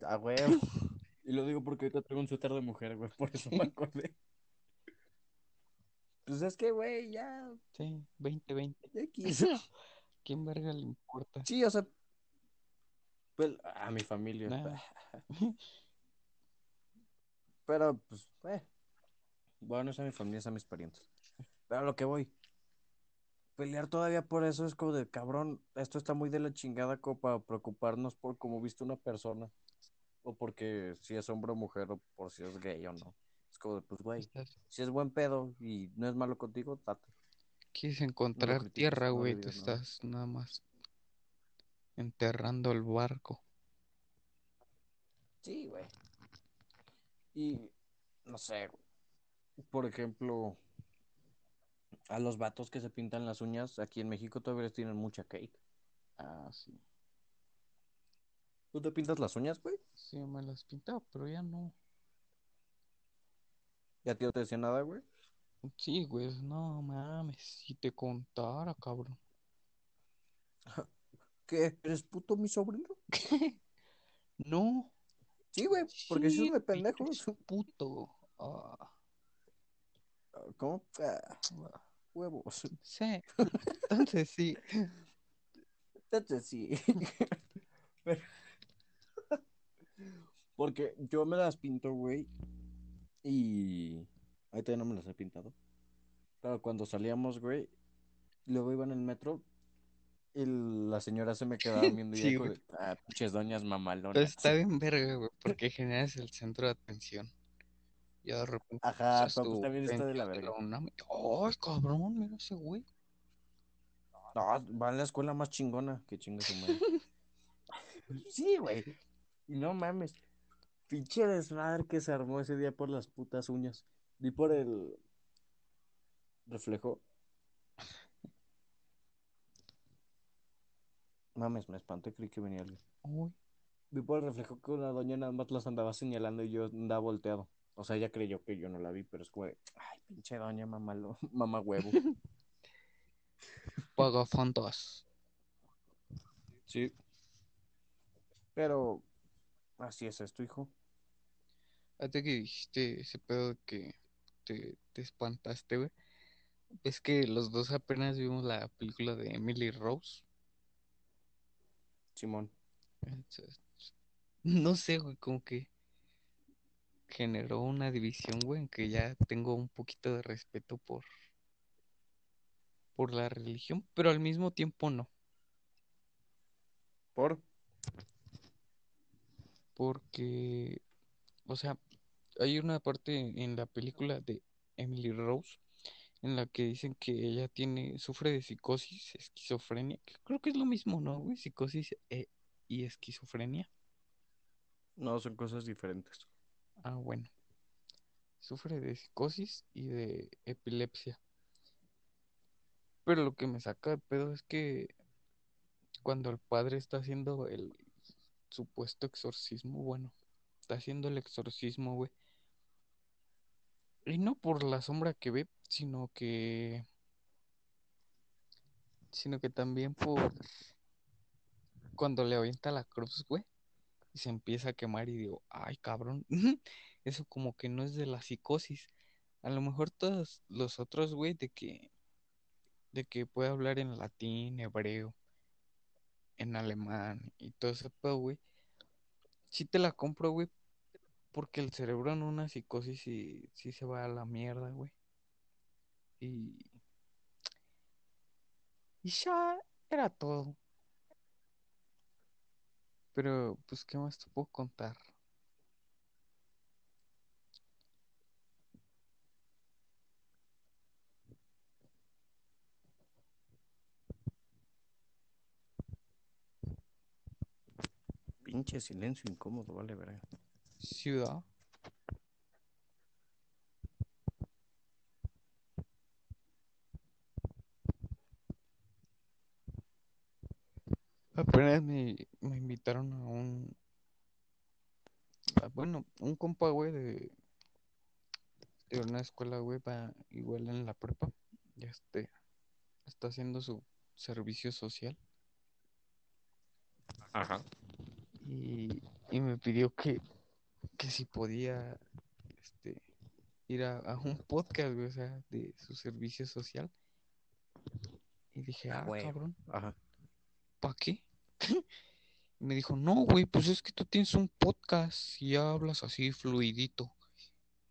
A huevo. Y lo digo porque ahorita traigo un suéter de mujer, güey, por eso me acordé. Pues es que, güey, ya Sí, 2020. X. ¿Quién verga le importa? Sí, o sea, pues, a mi familia. Nada. Pero, pues, eh. Bueno, es a mi familia, es a mis parientes. Pero a lo que voy. Pelear todavía por eso es como de cabrón. Esto está muy de la chingada como para preocuparnos por cómo viste una persona. O porque si es hombre o mujer, o por si es gay o no. Es como de, pues, güey, Estás- si es buen pedo y no es malo contigo, date. Quieres encontrar critiques, tierra, no güey. Te estás nada más enterrando el barco. Sí, güey. Y no sé, por ejemplo, a los vatos que se pintan las uñas, aquí en México todavía les tienen mucha cake. Ah, sí. ¿Tú te pintas las uñas, güey? Sí, me las pintaba, pero ya no. ¿Y a ti no te decía nada, güey? Sí, güey. No mames. Si te contara, cabrón. ¿Qué? ¿Eres puto mi sobrino? No. Sí, güey, porque si Sí, son de pinche pendejos. puto. Ah, ¿Cómo? Ah, huevos. Sí. Entonces sí. Entonces sí. Pero- Porque yo me las pinto, güey. Y. Ahí todavía no me las he pintado. Pero cuando salíamos, güey. Luego iba en el metro. Y la señora se me quedaba viendo y Sí, de, ah, pinches doñas Pero mamalonas. está bien verga, güey, porque generas el centro de atención. De repente Ajá, pero pues también está de la verga. ¡Ay, cabrón! Mira ese güey. No, va a la escuela más chingona que chinga su madre. Sí, güey. Y no mames. Pinche desmadre que se armó ese día por las putas uñas. Vi por el reflejo. Mames, me espanté, creí que venía alguien. Uy, Vi por el reflejo que una doña nada más las andaba señalando y yo andaba volteado. O sea, ella creyó que yo no la vi, pero es de, ay, pinche doña, mamá, mamá huevo. pagafantas. Sí. Pero así es esto, hijo. Fíjate que dijiste ese pedo de que te, te espantaste, güey. Es que los dos apenas vimos la película de Emily Rose. Simón. No sé, güey, como que generó una división, güey, en que ya tengo un poquito de respeto por, por la religión, pero al mismo tiempo no, ¿Por? porque, o sea, hay una parte en la película de Emily Rose en la que dicen que ella tiene, sufre de psicosis, esquizofrenia, que creo que es lo mismo, ¿no, güey? Psicosis eh, y esquizofrenia. No, son cosas diferentes. Ah, bueno. Sufre de psicosis y de epilepsia. Pero lo que me saca de pedo es que cuando el padre está haciendo el supuesto exorcismo, bueno, está haciendo el exorcismo, güey. Y no por la sombra que ve, sino que sino que también por cuando le avienta la cruz, güey, y se empieza a quemar y digo, ay, cabrón, eso como que no es de la psicosis. A lo mejor todos los otros, güey, de que de que puede hablar en latín, hebreo, en alemán y todo ese pedo, güey. Sí te la compro, güey, porque el cerebro en una psicosis sí, sí se va a la mierda, güey. Y y ya era todo. Pero, pues, ¿qué más te puedo contar? Pinche silencio incómodo, vale, verga. Ciudad. Apenas me, me invitaron a un... a- bueno, un compa, güey, de, de una escuela, güey, igual en la prepa. Ya este, está haciendo su servicio social. Ajá. y, y me pidió que, que si podía este, ir a, a un podcast, güey, o sea, de su servicio social. Y dije, ah, güey. cabrón, Ajá. ¿para qué? Y me dijo, no, güey, pues es que tú tienes un podcast y ya hablas así fluidito.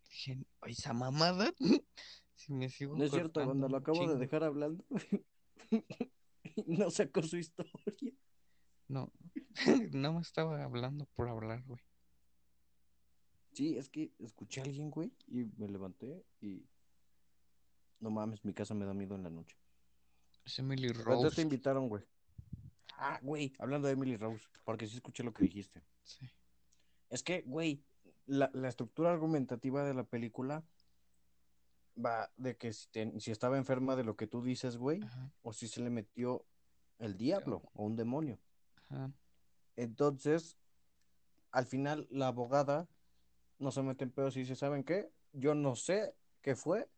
Y dije, "Ay, esa mamada. Si me sigo No es cierto, cuando lo acabo de chingo". dejar hablando, no sacó su historia. No, nada más estaba hablando por hablar, güey. Sí, es que escuché a alguien, güey, y me levanté y... No mames, mi casa me da miedo en la noche. Es Emily Pero entonces te Rose. invitaron, güey. Ah, güey, hablando de Emily Rose, porque sí escuché lo que dijiste. Sí. Es que, güey, la, la estructura argumentativa de la película va de que si, te- si estaba enferma de lo que tú dices, güey, Ajá, o si se le metió el diablo o un demonio. ajá. Entonces, al final, la abogada no se mete en pedos y dice, ¿saben qué? Yo no sé qué fue,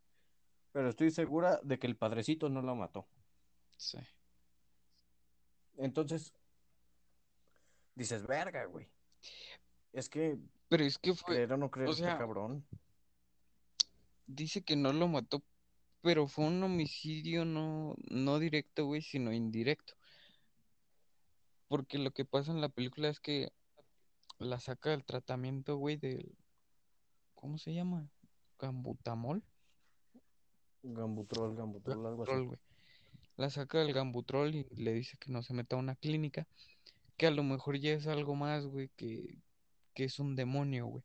pero estoy segura de que el padrecito no la mató. Sí. Entonces, dices, verga, güey. Es que Pero es que fue, creer o no creer o cabrón. dice que no lo mató, pero fue un homicidio no, no directo, güey, sino indirecto. Porque lo que pasa en la película es que la saca del tratamiento, güey, del... ¿Cómo se llama? Gambutamol. Gambutrol, gambutrol, algo así. Güey. La saca del gambutrol y le dice que no se meta a una clínica, que a lo mejor ya es algo más, güey, que, que es un demonio, güey.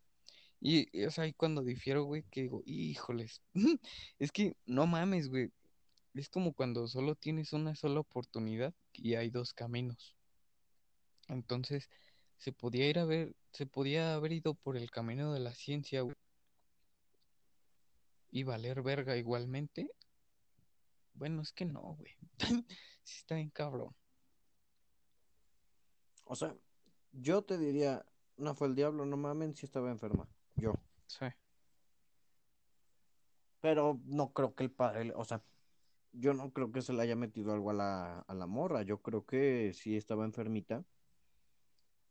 Y y es ahí cuando difiero, güey, que digo, híjoles, es que no mames, güey. Es como cuando solo tienes una sola oportunidad y hay dos caminos. Entonces, se podía ir a ver, se podía haber ido por el camino de la ciencia, güey, y valer verga igualmente. Bueno, es que no, güey. Sí está bien cabrón. O sea, yo te diría, no fue el diablo, no mamen, si estaba enferma. Yo. Sí. Pero no creo que el padre, o sea, yo no creo que se le haya metido algo a la, a la morra. Yo creo que sí estaba enfermita.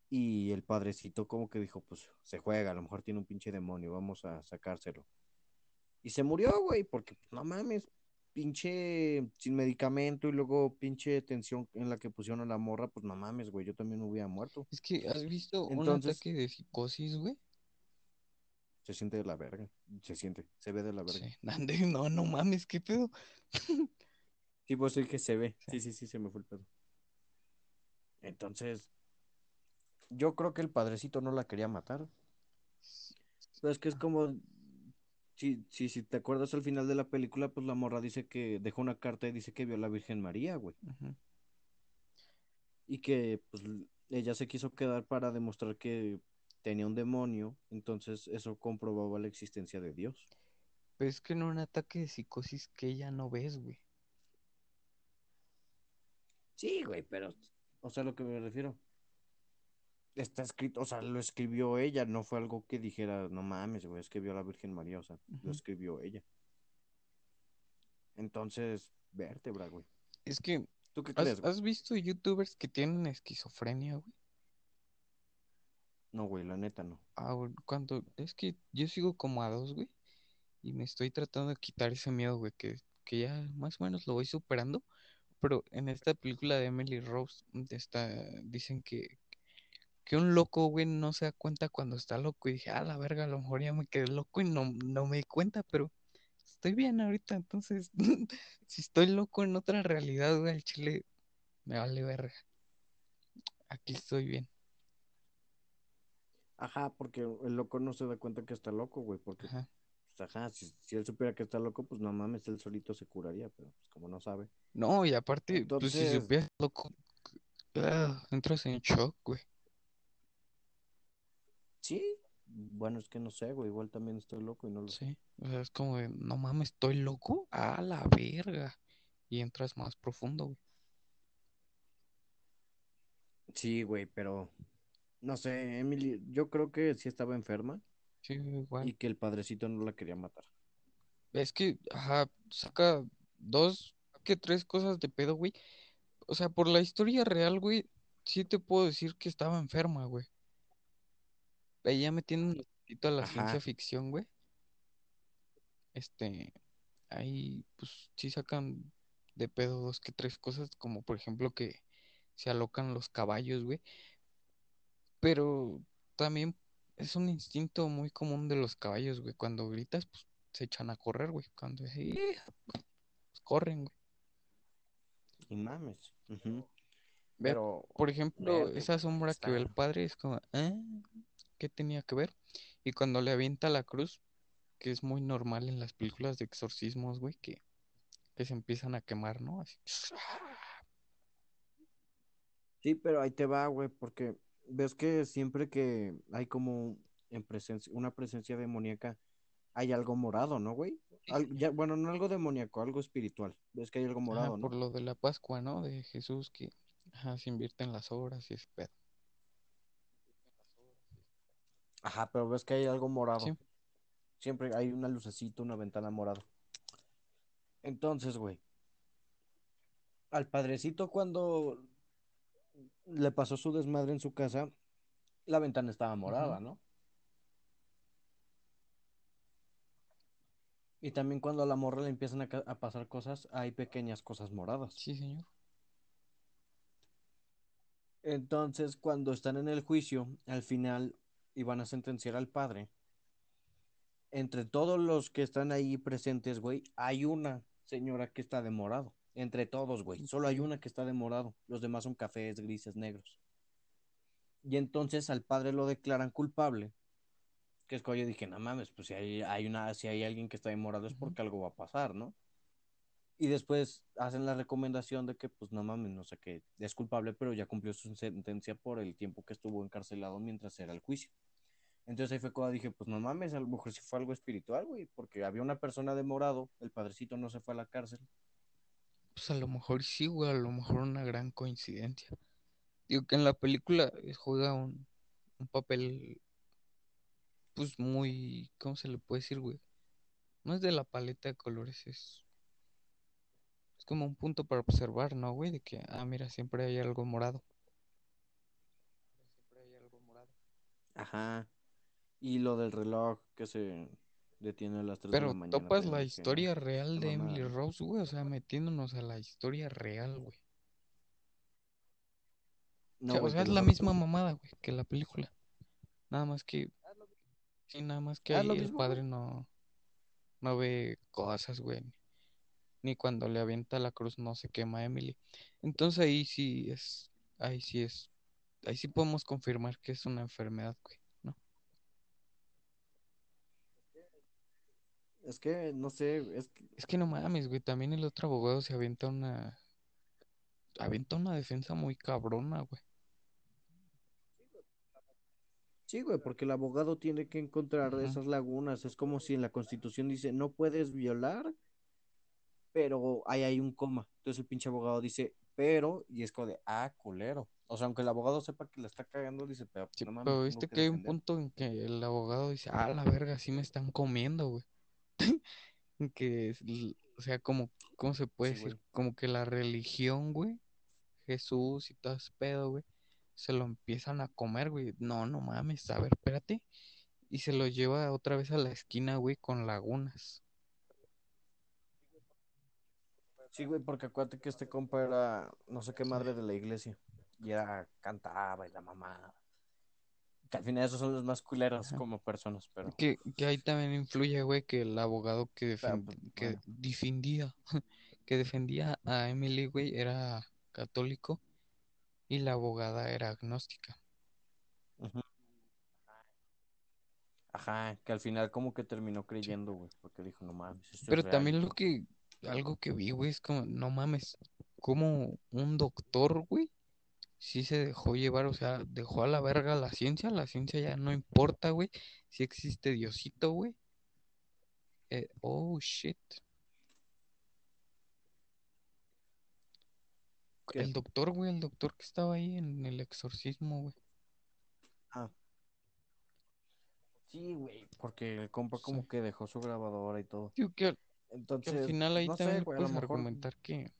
Y el padrecito como que dijo, pues se juega, a lo mejor tiene un pinche demonio, vamos a sacárselo. Y se murió, güey, porque pues, no mames, pinche sin medicamento y luego pinche tensión en la que pusieron a la morra, pues no mames, güey, yo también me hubiera muerto. Es que, ¿has visto un ataque de psicosis, güey? se siente de la verga, se siente, se ve de la verga. Sí. No, no mames, ¿qué pedo? Sí, pues sí que se ve, Sí. sí, sí, sí, se me fue el pedo. Entonces, yo creo que el padrecito no la quería matar. Pero es que es como, si, si, si te acuerdas al final de la película, pues la morra dice que dejó una carta y dice que vio a la Virgen María, güey. Y que pues ella se quiso quedar para demostrar que tenía un demonio, entonces eso comprobaba la existencia de Dios. Pero es que en un ataque de psicosis que ya no ves, güey. Sí, güey, pero, o sea, lo que me refiero. Está escrito, o sea, lo escribió ella, no fue algo que dijera, no mames, güey, es que vio a la Virgen María, o sea, lo escribió ella. Entonces, vértebra, güey. Es que, ¿Tú qué ¿has, crees, güey? has visto youtubers que tienen esquizofrenia, güey? No, güey, la neta no. Ah, cuando, es que yo sigo como a dos, güey, y me estoy tratando de quitar ese miedo, güey, que, que ya más o menos lo voy superando, pero en esta película de Emily Rose, está, dicen que, que un loco, güey, no se da cuenta cuando está loco, y dije, ah, la verga, a lo mejor ya me quedé loco y no, no me di cuenta, pero estoy bien ahorita, entonces, si estoy loco en otra realidad, güey, el chile me vale verga, aquí estoy bien, Ajá, porque el loco no se da cuenta que está loco, güey, porque, ajá. pues, ajá, si, si él supiera que está loco, pues no mames, él solito se curaría, pero pues como no sabe. No, y aparte, pues si Entonces, supieras loco, ah, entras en shock, güey. Sí, bueno, es que no sé, güey, igual también estoy loco y no lo sé. Sí, o sea, es como de, no mames, ¿estoy loco? A la verga. Y entras más profundo, güey. Sí, güey, pero no sé, Emily, yo creo que sí estaba enferma Sí, igual. y que el padrecito no la quería matar. Es que, ajá, saca dos que tres cosas de pedo, güey. O sea, por la historia real, güey, sí te puedo decir que estaba enferma, güey. Ahí ya metiendo un poquito a la ciencia ficción, güey. Este, ahí, pues, sí sacan de pedo dos que tres cosas, como por ejemplo que se alocan los caballos, güey. Pero también es un instinto muy común de los caballos, güey. Cuando gritas, pues se echan a correr, güey. Cuando es ahí, pues, corren, güey. y mames. Pero, por ejemplo, esa sombra que ve el padre es como, ¿eh? ¿Qué tenía que ver? Y cuando le avienta la cruz, que es muy normal en las películas de exorcismos, güey, que, que se empiezan a quemar, ¿no? Así. Sí, pero ahí te va, güey, porque ves que siempre que hay como en presencia, una presencia demoníaca, hay algo morado, ¿no, güey? Al- ya, bueno, no algo demoníaco, algo espiritual. Ves que hay algo morado, por ¿no? lo de la Pascua, ¿no? De Jesús que ajá, se invierten las horas y pedo. Ajá, pero ves que hay algo Sí, morado. Siempre hay una lucecita, una ventana morada. Entonces, güey, al padrecito cuando le pasó su desmadre en su casa, la ventana estaba morada, ¿no? Y también cuando a la morra le empiezan a pasar cosas, hay pequeñas cosas moradas. Sí, señor. Entonces, cuando están en el juicio, al final iban a sentenciar al padre. Entre todos los que están ahí presentes, güey, hay una señora que está de morado. Entre todos, güey. Solo hay una que está de morado. Los demás son cafés, grises, negros. Y entonces al padre lo declaran culpable. Que es cuando yo dije, no mames, pues si hay, hay una, si hay alguien que está de morado es porque algo va a pasar, ¿no? Y después hacen la recomendación de que, pues no mames, no sé qué, es culpable, pero ya cumplió su sentencia por el tiempo que estuvo encarcelado mientras era el juicio. Entonces ahí fue cuando dije, pues no mames, a lo mejor sí fue algo espiritual, güey, porque había una persona de morado, el padrecito no se fue a la cárcel. Pues a lo mejor sí, güey, a lo mejor una gran coincidencia. Digo que en la película eh, juega un, un papel, pues muy, ¿cómo se le puede decir, güey? No es de la paleta de colores, es, es como un punto para observar, ¿no, güey? De que, ah, mira, siempre hay algo morado. Siempre hay algo morado. Ajá. Y lo del reloj que se detiene a las 3 de la Pero mañana. topas también la historia real "Qué de Emily mamada". Rose, güey, o sea, metiéndonos a la historia real, güey. O No, sea, o güey, sea, te es la misma mamada, güey, que la película. Nada más que, sí, nada más que Ah, ahí el mismo, padre no, no ve cosas, güey. Ni cuando le avienta la cruz no se quema Emily. Entonces ahí sí es, ahí sí es, ahí sí podemos confirmar que es una enfermedad, güey, Es que, no sé, es que, Es que no mames, güey, también el otro abogado se avienta una, avienta una defensa muy cabrona, güey. sí, güey, porque el abogado tiene que encontrar Ujú. esas lagunas. Es como si en la Constitución dice, no puedes violar, pero ahí hay un coma. Entonces el pinche abogado dice, pero, y es como de, ah, culero. O sea, aunque el abogado sepa que la está cagando, dice, pero Sí, no mames, pero viste que que hay un punto en que el abogado dice, ah, la verga, sí me están comiendo, güey. Que, es o sea, como, ¿cómo se puede Sí, decir? güey. Como que la religión, güey, Jesús y todo ese pedo, güey, se lo empiezan a comer, güey. No, no mames, a ver, espérate. Y se lo lleva otra vez a la esquina, güey, con lagunas. Sí, güey, porque acuérdate que este compa era no sé qué madre de la iglesia. Y era, cantaba y la mamá. Que al final esos son los más culeros Ajá. como personas, pero, Que, que ahí también influye, güey, que el abogado que, pero, defen- pues, que bueno. defendía, que defendía a Emily, güey, era católico y la abogada era agnóstica. Ajá, que al final como que terminó creyendo, güey, porque dijo, no mames, esto Pero también lo que, algo que vi, güey, es como, no mames, como un doctor, güey, sí se dejó llevar, o sea, dejó a la verga la ciencia, la ciencia ya no importa, güey, si existe Diosito, güey. Eh, oh, shit. ¿Qué? El doctor, güey, el doctor que estaba ahí en el exorcismo, güey. Ah. Sí, güey, porque el compa Sí. como que dejó su grabadora y todo. Digo que, al- que al Entonces, final ahí no también sé, a lo puedes mejor argumentar que,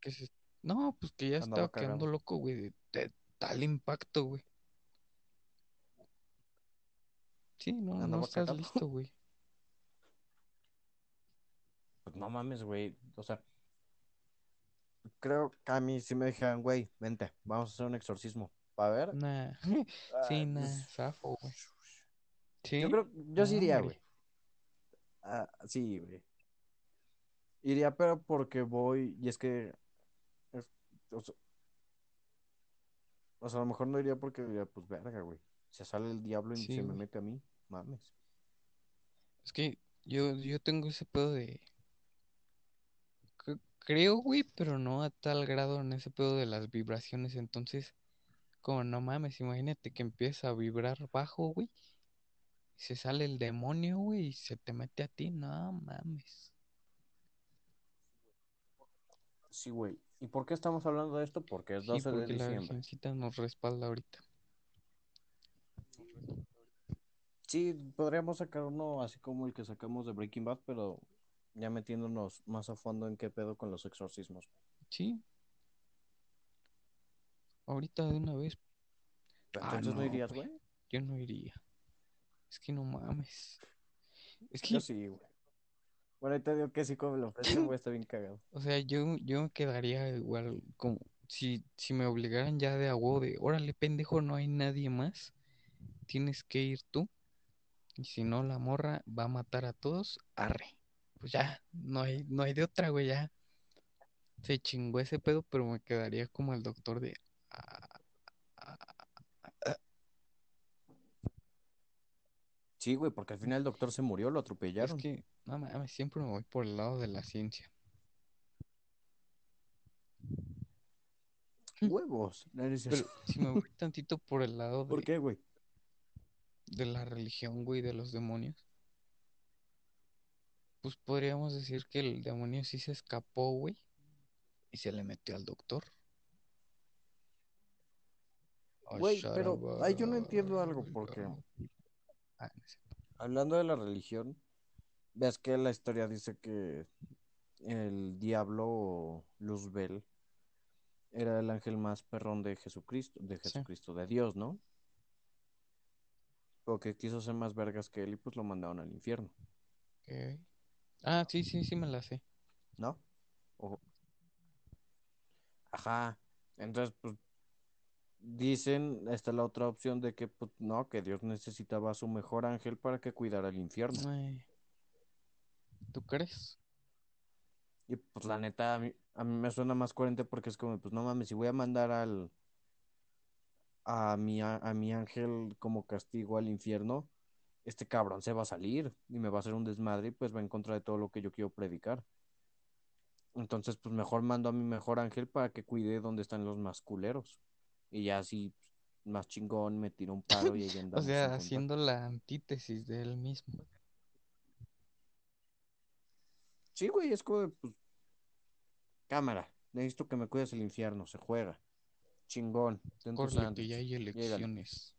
que se, no, pues que ya andaba estaba quedando loco, güey, de, de tal impacto, güey. Sí, no, no Andaba estás cagado. listo, güey. Pues no mames, güey. O sea, creo que a mí sí me dijeron, güey, vente, vamos a hacer un exorcismo. ¿Para ver? Nah, Ah, sí, nah, pues, zafo, güey. yo ¿Sí? creo, yo sí No, iría, hombre. güey. Ah, sí, güey. Iría, pero porque voy, y es que, o sea, o sea, a lo mejor no iría porque diría, pues verga, güey. Se sale el diablo y Sí, se me mete a mí, mames. Es que yo, yo tengo ese pedo de... cre- Creo, güey, pero no a tal grado en ese pedo de las vibraciones. Entonces, como no mames, imagínate que empieza a vibrar bajo, güey. Se sale el demonio, güey, y se te mete a ti. No mames. Sí, güey. ¿Y por qué estamos hablando de esto? Porque es Sí, 12 de porque la diciembre. virgencita nos respalda ahorita. Sí, podríamos sacar uno así como el que sacamos de Breaking Bad, pero ya metiéndonos más a fondo en qué pedo con los exorcismos. Sí, ahorita de una vez. Pero Ah, entonces no no, irías, güey. Yo no iría. Es que no mames. Es Yo que, sí, güey. Bueno, ahí te digo que sí, como lo ofrecen, güey, está bien cagado. o sea, yo, yo me quedaría igual como si, si me obligaran ya de a huevo de, órale, pendejo, no hay nadie más, tienes que ir tú. Y si no, la morra va a matar a todos, arre. Pues ya, no hay, no hay de otra, güey, ya. Se chingó ese pedo, pero me quedaría como el doctor de, "Ah, ah, Sí, güey, porque al final el doctor se murió, lo es atropellaron. que, no mames, siempre me voy por el lado de la ciencia. Huevos. No. Pero si me voy tantito por el lado ¿Por de, qué, güey? de la religión, güey, de los demonios, pues podríamos decir que el demonio sí se escapó, güey, y se le metió al doctor. Oh, Güey, pero ay, yo no entiendo algo, porque Ah, hablando de la religión, ves que la historia dice que el diablo Luzbel era el ángel más perrón de Jesucristo, de Sí. Jesucristo, de Dios, ¿no? Porque quiso ser más vergas que él y pues lo mandaron al infierno, Ok. Ah, sí, sí, sí me la sé. ¿no? Ojo. Ajá. Entonces, pues dicen, esta es la otra opción de que, pues, no, que Dios necesitaba a su mejor ángel para que cuidara el infierno. Ay, ¿Tú crees? Y pues la neta, a mí, a mí me suena más coherente porque es como, pues no mames, si voy a mandar al a mi, a, a mi ángel como castigo al infierno, este cabrón se va a salir y me va a hacer un desmadre y pues va en contra de todo lo que yo quiero predicar. Entonces, pues mejor mando a mi mejor ángel para que cuide donde están los más culeros. Y ya así, más chingón, me tiro un paro y ahí O sea, haciendo la antítesis de él mismo. Sí, güey, es como, de, pues, cámara, necesito que me cuides el infierno, se juega. Chingón, ten tu Corre, que sándwich, ya hay elecciones.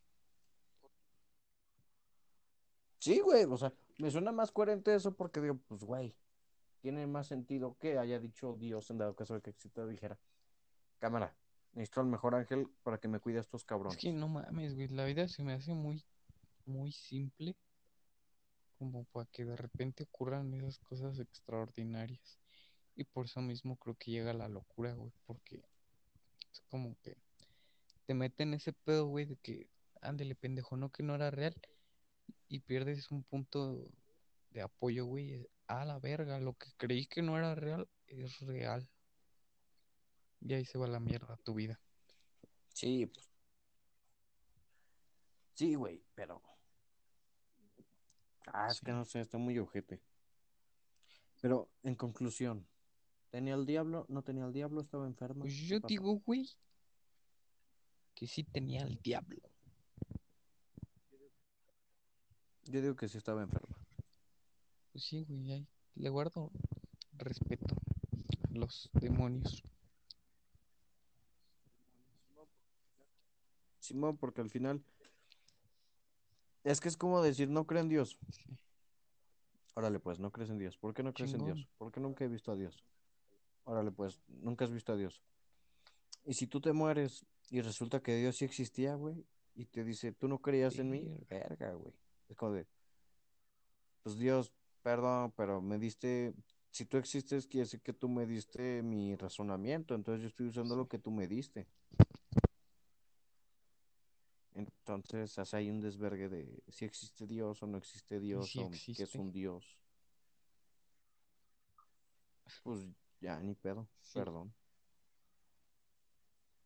Sí, güey, o sea, me suena más coherente eso porque digo, pues, güey, tiene más sentido que haya dicho Dios en dado caso de que exista, dijera, cámara, necesito al mejor ángel para que me cuide a estos Es cabrones. que no mames, güey, la vida se me hace muy, muy simple como para que de repente ocurran esas cosas extraordinarias. Y por eso mismo creo que llega la locura, güey, porque es como que te meten ese pedo, güey, de que, ándele, pendejo, no, que no era real, y pierdes un punto de apoyo, güey, a la verga, lo que creí que no era real es real. Y ahí se va la mierda tu vida. Sí, pues. Sí, güey, pero. Ah, es Sí. que no sé, está muy ojete. Pero, en conclusión, ¿tenía el diablo? ¿No tenía el diablo? ¿Estaba enfermo? Pues ¿Qué yo digo, güey, que sí tenía el diablo. Yo digo que sí estaba enfermo. Pues sí, güey, ahí le guardo respeto a los demonios. Simón, porque al final. Es que es como decir, no creo en Dios. Órale, pues, no crees en Dios. ¿Por qué no crees en. Dios? Porque nunca he visto a Dios. Órale, pues, nunca has visto a Dios. Y si tú te mueres y resulta que Dios sí existía, güey, y te dice, tú no creías en mí, Verga. verga, güey. Es como de, pues Dios, perdón, pero me diste, si tú existes, quiere decir que tú me diste mi razonamiento, entonces yo estoy usando lo que tú me diste. Entonces, hace ahí un desvergue de si existe Dios o no existe Dios o qué es existe. un Dios. Pues ya, ni pedo, Sí. perdón.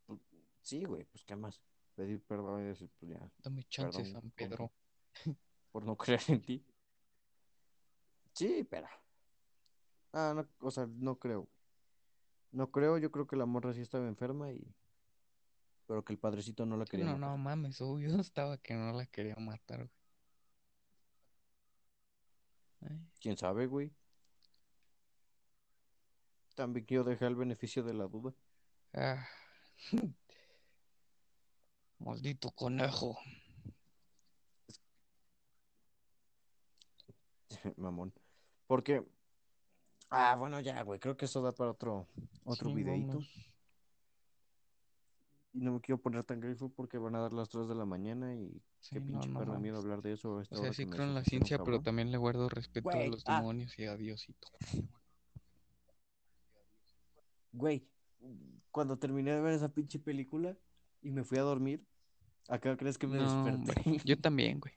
Pues, sí, güey, pues qué más. Pedir perdón y decir, pues ya, Dame chance, Perdón, San. Pedro. por no creer en ti. Sí, pero. Ah, no, o sea, no creo. No creo, yo creo que la morra sí estaba enferma y. Pero que el padrecito no la quería no, matar. no mames, obvio estaba que no la quería matar, güey. Ay, ¿Quién sabe, güey? También quiero dejar el beneficio de la duda. ah. Maldito conejo. Mamón. Porque. Ah, bueno, ya, güey. Creo que eso da para otro, otro Sí, vámonos. Y no me quiero poner tan grifo porque van a dar las 3 de la mañana y Sí, qué no, pinche no perro miedo hablar de eso a esta O sea, hora sí creo en la ciencia, pero cabrón. también le guardo respeto a Güey, los ah, demonios y a Diosito. güey, cuando terminé de ver esa pinche película y me fui a dormir, acá crees que me desperté. Yo también, güey.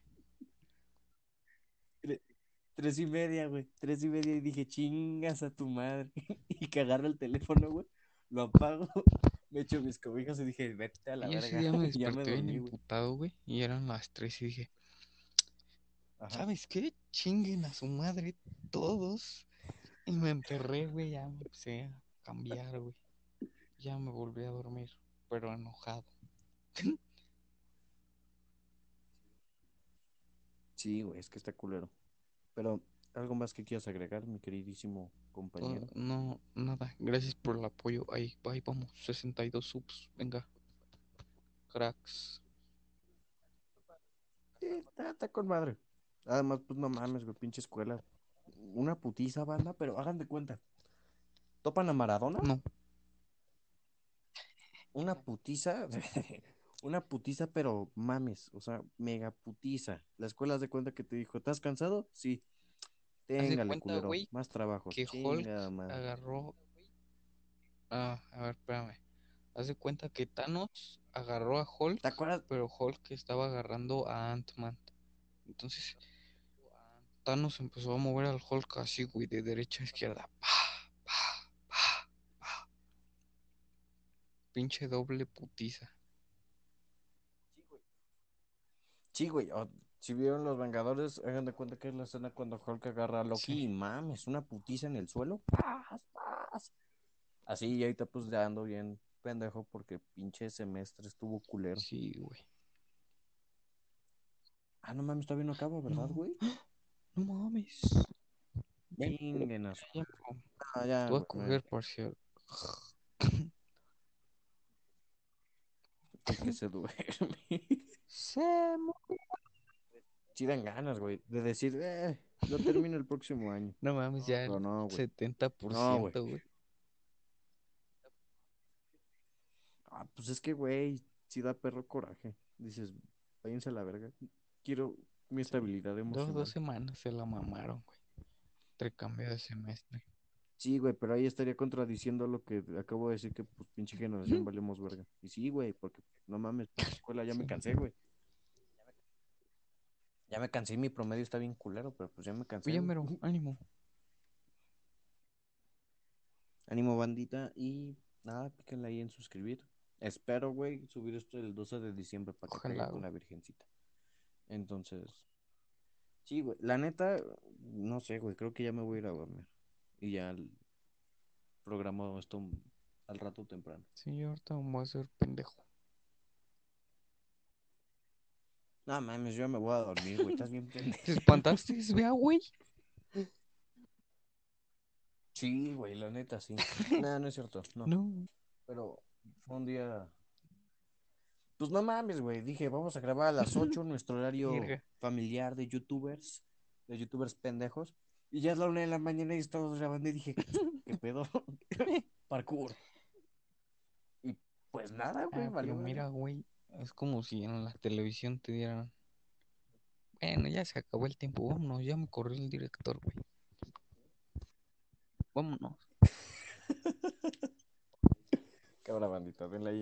Tre- Tres y media, güey. Tres y media y dije, chingas a tu madre. Y que agarro el teléfono, güey. Lo apago, me echo mis cobijas y dije, vete a la Y verga. día me Ya me desperté bien dormí, güey. Y eran las 3 y dije, Ajá. ¿sabes qué? Chinguen a su madre todos. Y me enterré, güey. Ya me empecé a cambiar, güey. Ya me volví a dormir, pero enojado. Sí, güey, es que está culero. Pero, ¿algo más que quieras agregar, mi queridísimo Todo- compañero? no, nada. Gracias por el apoyo. Ahí, ahí vamos. 62 subs. Venga. Cracks. Sí, está, está con madre. Además, pues no mames, güey, pinche escuela. Una putiza, banda, pero hagan de cuenta. ¿Topan a Maradona? No. Una putiza, una putiza, pero mames, o sea, mega putiza. La escuela de cuenta que te dijo, ¿estás cansado? Sí. Téngale, cuenta, culero, güey, más trabajo. que Hulk agarró. Ah, a ver, espérame. Haz de cuenta que Thanos agarró a Hulk, ¿Te acuerdas? pero Hulk estaba agarrando a Ant-Man. Entonces, Thanos empezó a mover al Hulk así, güey, de derecha a izquierda. Pa, pa, pa, pa. Pinche doble putiza. Sí, güey. o- si vieron Los Vengadores, hagan de cuenta que es la escena cuando Hulk agarra a Loki Sí. y mames, una putiza en el suelo. ¡Paz, paz! Así, y ahorita pues ya ando bien pendejo porque pinche semestre estuvo culero. Sí, güey. Ah, no mames, todavía no acaba, ¿verdad, güey? No mames. Chinguen a su-. Ah, ya, voy a coger parcial. que se duerme. Se mu- Sí dan ganas, güey, de decir, eh, lo termino el próximo año. No mames, ya el no, güey. 70%, güey. Ah, pues es que, güey, sí da perro coraje. Dices, váyanse a la verga. Quiero mi estabilidad Dos, emocional. dos semanas se la mamaron, güey. Entre cambio de semestre. Sí, güey, pero ahí estaría contradiciendo lo que acabo de decir que, pues, pinche generación valemos verga. Y sí, güey, porque, no mames, pinche escuela ya me cansé, güey. Ya me cansé mi promedio está bien culero, pero pues ya me cansé. Oye, mero, ánimo. Ánimo, bandita, y nada, píquenle ahí en suscribir. Espero, güey, subir esto el 12 de diciembre para que Ojalá, caiga con la virgencita. Entonces, sí, güey, la neta, no sé, güey, creo que ya me voy a ir a dormir. Y ya el- programo esto al rato temprano. Sí, yo ahorita me voy a hacer pendejo. No mames, yo me voy a dormir, güey, estás bien pendejo. ¿Te espantaste? Vea, güey. Sí, güey, la neta, sí. No, no es cierto, no. No. Pero fue un día. Pues no mames, güey. Dije, vamos a grabar a las 8 nuestro horario familiar de youtubers, de youtubers pendejos. Y ya es la una de la mañana y estamos grabando y dije, ¿qué pedo? Parkour. Y pues nada, güey, Ah, valió mira, güey. Es como si en la televisión te dieran. Bueno, ya se acabó el tiempo. Vámonos, ya me corrió el director, güey. Vámonos. Cabra bandita, denle ahí.